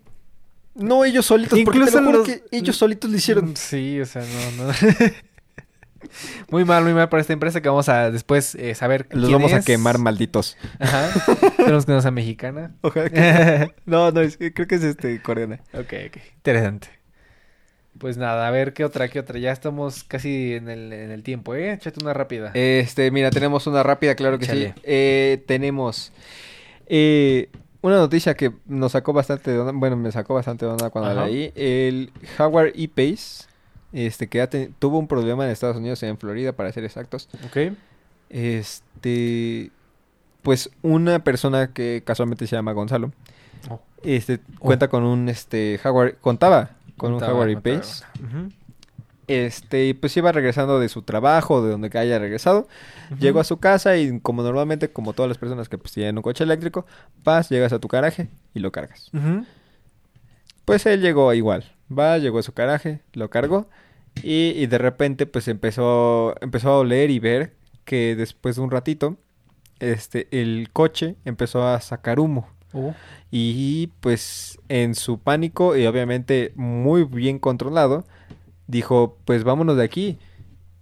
No ellos solitos, porque Incluso te lo juro los- que ellos solitos lo hicieron. Mm, Sí, o sea, no, no. muy mal, muy mal para esta empresa que vamos a después eh, saber Los quién vamos a quemar, malditos. Ajá. Esperemos que no sea mexicana. Ojalá que... no, no, es- creo que es este coreana. Ok, ok. Interesante. Pues nada, a ver qué otra, qué otra. Ya estamos casi en el, en el tiempo, ¿eh? Échate una rápida. Este, mira, tenemos una rápida, claro que sí. Eh, tenemos eh, una noticia que nos sacó bastante de onda. Bueno, me sacó bastante de onda cuando la Ajá. leí. El Howard E. Pace, este, que te- tuvo un problema en Estados Unidos, en Florida, para ser exactos. Ok. Este, pues una persona que casualmente se llama Gonzalo, Oh. este, cuenta con un, este, Howard, contaba con un contaba, Pace. Ujú. Este, y pues iba regresando de su trabajo, de donde que haya regresado. Llegó a su casa y como normalmente, como todas las personas que pues tienen un coche eléctrico, vas, llegas a tu garaje y lo cargas. Pues él llegó igual. Va, llegó a su garaje, lo cargó y, y de repente pues empezó, empezó a oler y ver que después de un ratito, este, el coche empezó a sacar humo. Oh. Y pues en su pánico y obviamente muy bien controlado, dijo, pues vámonos de aquí.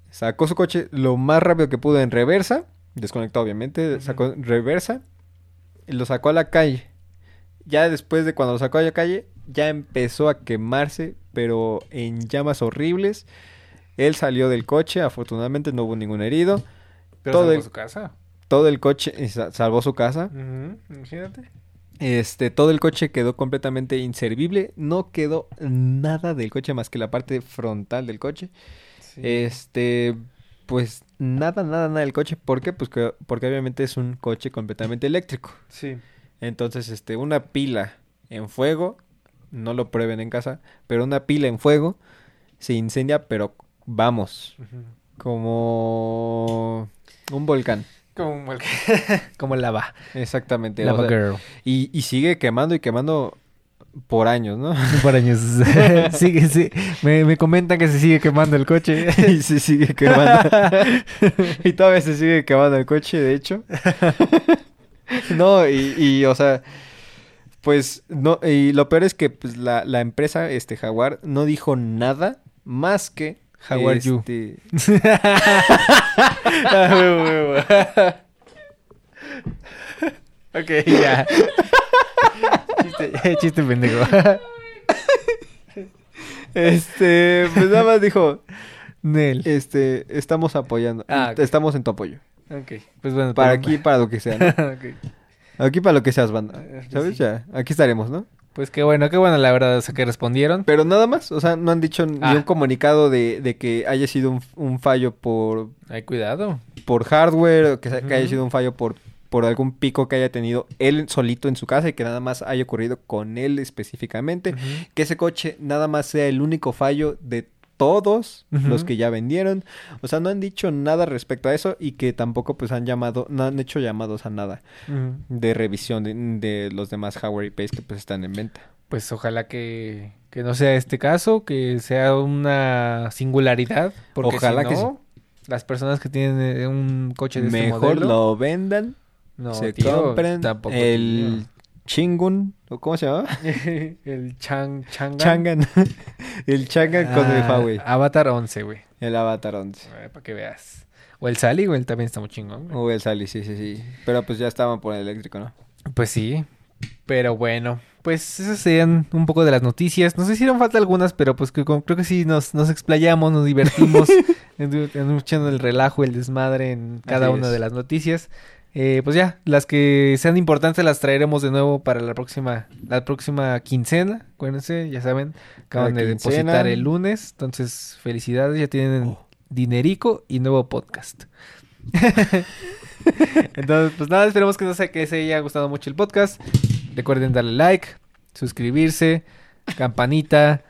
Sacó su coche lo más rápido que pudo en reversa, desconectó obviamente, sacó en reversa y lo sacó a la calle. Ya después de cuando lo sacó a la calle, ya empezó a quemarse, pero en llamas horribles. Él salió del coche, afortunadamente no hubo ningún herido. Pero Todo salvó el- su casa. Todo el coche sa- salvó su casa. Imagínate. Este, todo el coche quedó completamente inservible. No quedó nada del coche más que la parte frontal del coche. Sí. Este, pues nada, nada, nada del coche. ¿Por qué? Pues que- porque obviamente es un coche completamente eléctrico. Sí. Entonces, este, una pila en fuego, no lo prueben en casa, pero una pila en fuego se incendia, pero vamos, como un volcán. Como el, como lava. Exactamente. o Lava sea, Girl. y, y sigue quemando y quemando por años, ¿no? Por años. sigue, sí. Me, me comentan que se sigue quemando el coche. y se sigue quemando. y todavía se sigue quemando el coche, de hecho. no, y, y, o sea, pues, no, y lo peor es que pues, la, la empresa, este, Jaguar, no dijo nada más que... Jaguar You. este, Ah, huevo. ok, ya. chiste, chiste pendejo. este, pues nada más dijo, Nel. este, estamos apoyando, Ah, ok. estamos en tu apoyo. Ok, pues bueno. Para aquí, para lo que sea, ¿no? Ok. Aquí para lo que seas, banda. Eh, ¿Sabes? sí. Ya, aquí estaremos, ¿no? Pues qué bueno, qué bueno la verdad, o sea, que respondieron. Pero nada más, o sea, no han dicho ni Ah. un comunicado de, de que haya sido un, un fallo por, Ay, cuidado. por hardware, o que, se- que haya sido un fallo por, por algún pico que haya tenido él solito en su casa y que nada más haya ocurrido con él específicamente. Que ese coche nada más sea el único fallo de todos los que ya vendieron. O sea, no han dicho nada respecto a eso y que tampoco pues han llamado, no han hecho llamados a nada de revisión de, de los demás hardware y Pace que pues están en venta. Pues ojalá que, que no sea este caso, que sea una singularidad. Porque Ojalá si que las personas que tienen eh, un coche de este Mejor modelo... lo vendan no, se tío, compren el Chingun, ¿o ¿cómo se llama? tío. el Chang... Changan. Changan. el Changan con el Ah, Huawei. Avatar 11, güey. El Avatar 11. Para que veas. O el Sally, güey, también está muy chingón. güey. O el Sally, sí, sí, sí. Pero pues ya estaban por el eléctrico, ¿no? Pues sí. Pero bueno, pues esas serían un poco de las noticias. Nos hicieron falta algunas, pero pues que- como- creo que sí nos, nos explayamos, nos divertimos echando el relajo, el desmadre en cada Así una es. de las noticias. Eh, pues ya, las que sean importantes las traeremos de nuevo para la próxima, la próxima quincena. Acuérdense, ya saben, acaban de depositar el lunes. Entonces, felicidades, ya tienen Oh. dinerico y nuevo podcast. Entonces, pues nada, esperemos que, no sé, que se haya gustado mucho el podcast. Recuerden darle like, suscribirse, campanita,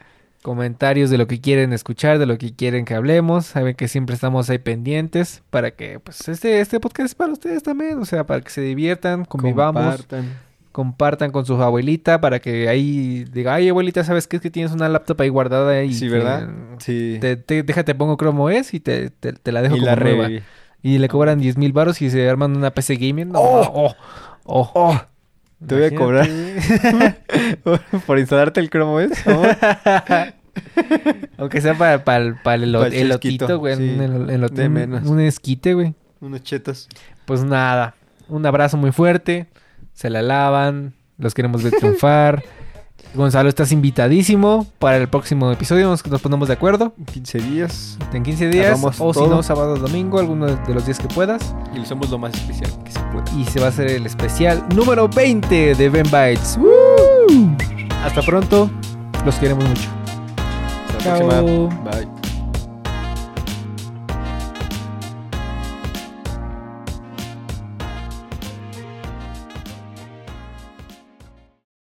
comentarios de lo que quieren escuchar, de lo que quieren que hablemos. Saben que siempre estamos ahí pendientes para que, pues, este, este podcast es para ustedes también. O sea, para que se diviertan, convivamos, Compartan. compartan con su abuelita para que ahí diga, ay, abuelita, ¿sabes qué? Es que tienes una laptop ahí guardada y Sí, ¿verdad? Sí. te, te- déjate pongo Chrome OS y te, te, te la dejo y como la nueva. y le cobran 10 mil baros y se arman una PC gaming. No, ¡Oh! oh, Oh, te voy a cobrar Imagínate. por instalarte el Chrome OS. Aunque sea para, para, el- para el, Para el elotito, güey. sí, un, de menos. esquite, güey. Unos chetos. Pues nada. Un abrazo muy fuerte. Se la lavan. Los queremos ver triunfar. Gonzalo, estás invitadísimo para el próximo episodio. Nos, nos ponemos de acuerdo. 15 días. En 15 días. O si no, sábado domingo. Alguno de los días que puedas. Y lo hacemos lo más especial que se pueda. Y se va a hacer el especial número 20 de Ben Bites. Hasta pronto. Los queremos mucho. Hasta la Chao. próxima. Bye.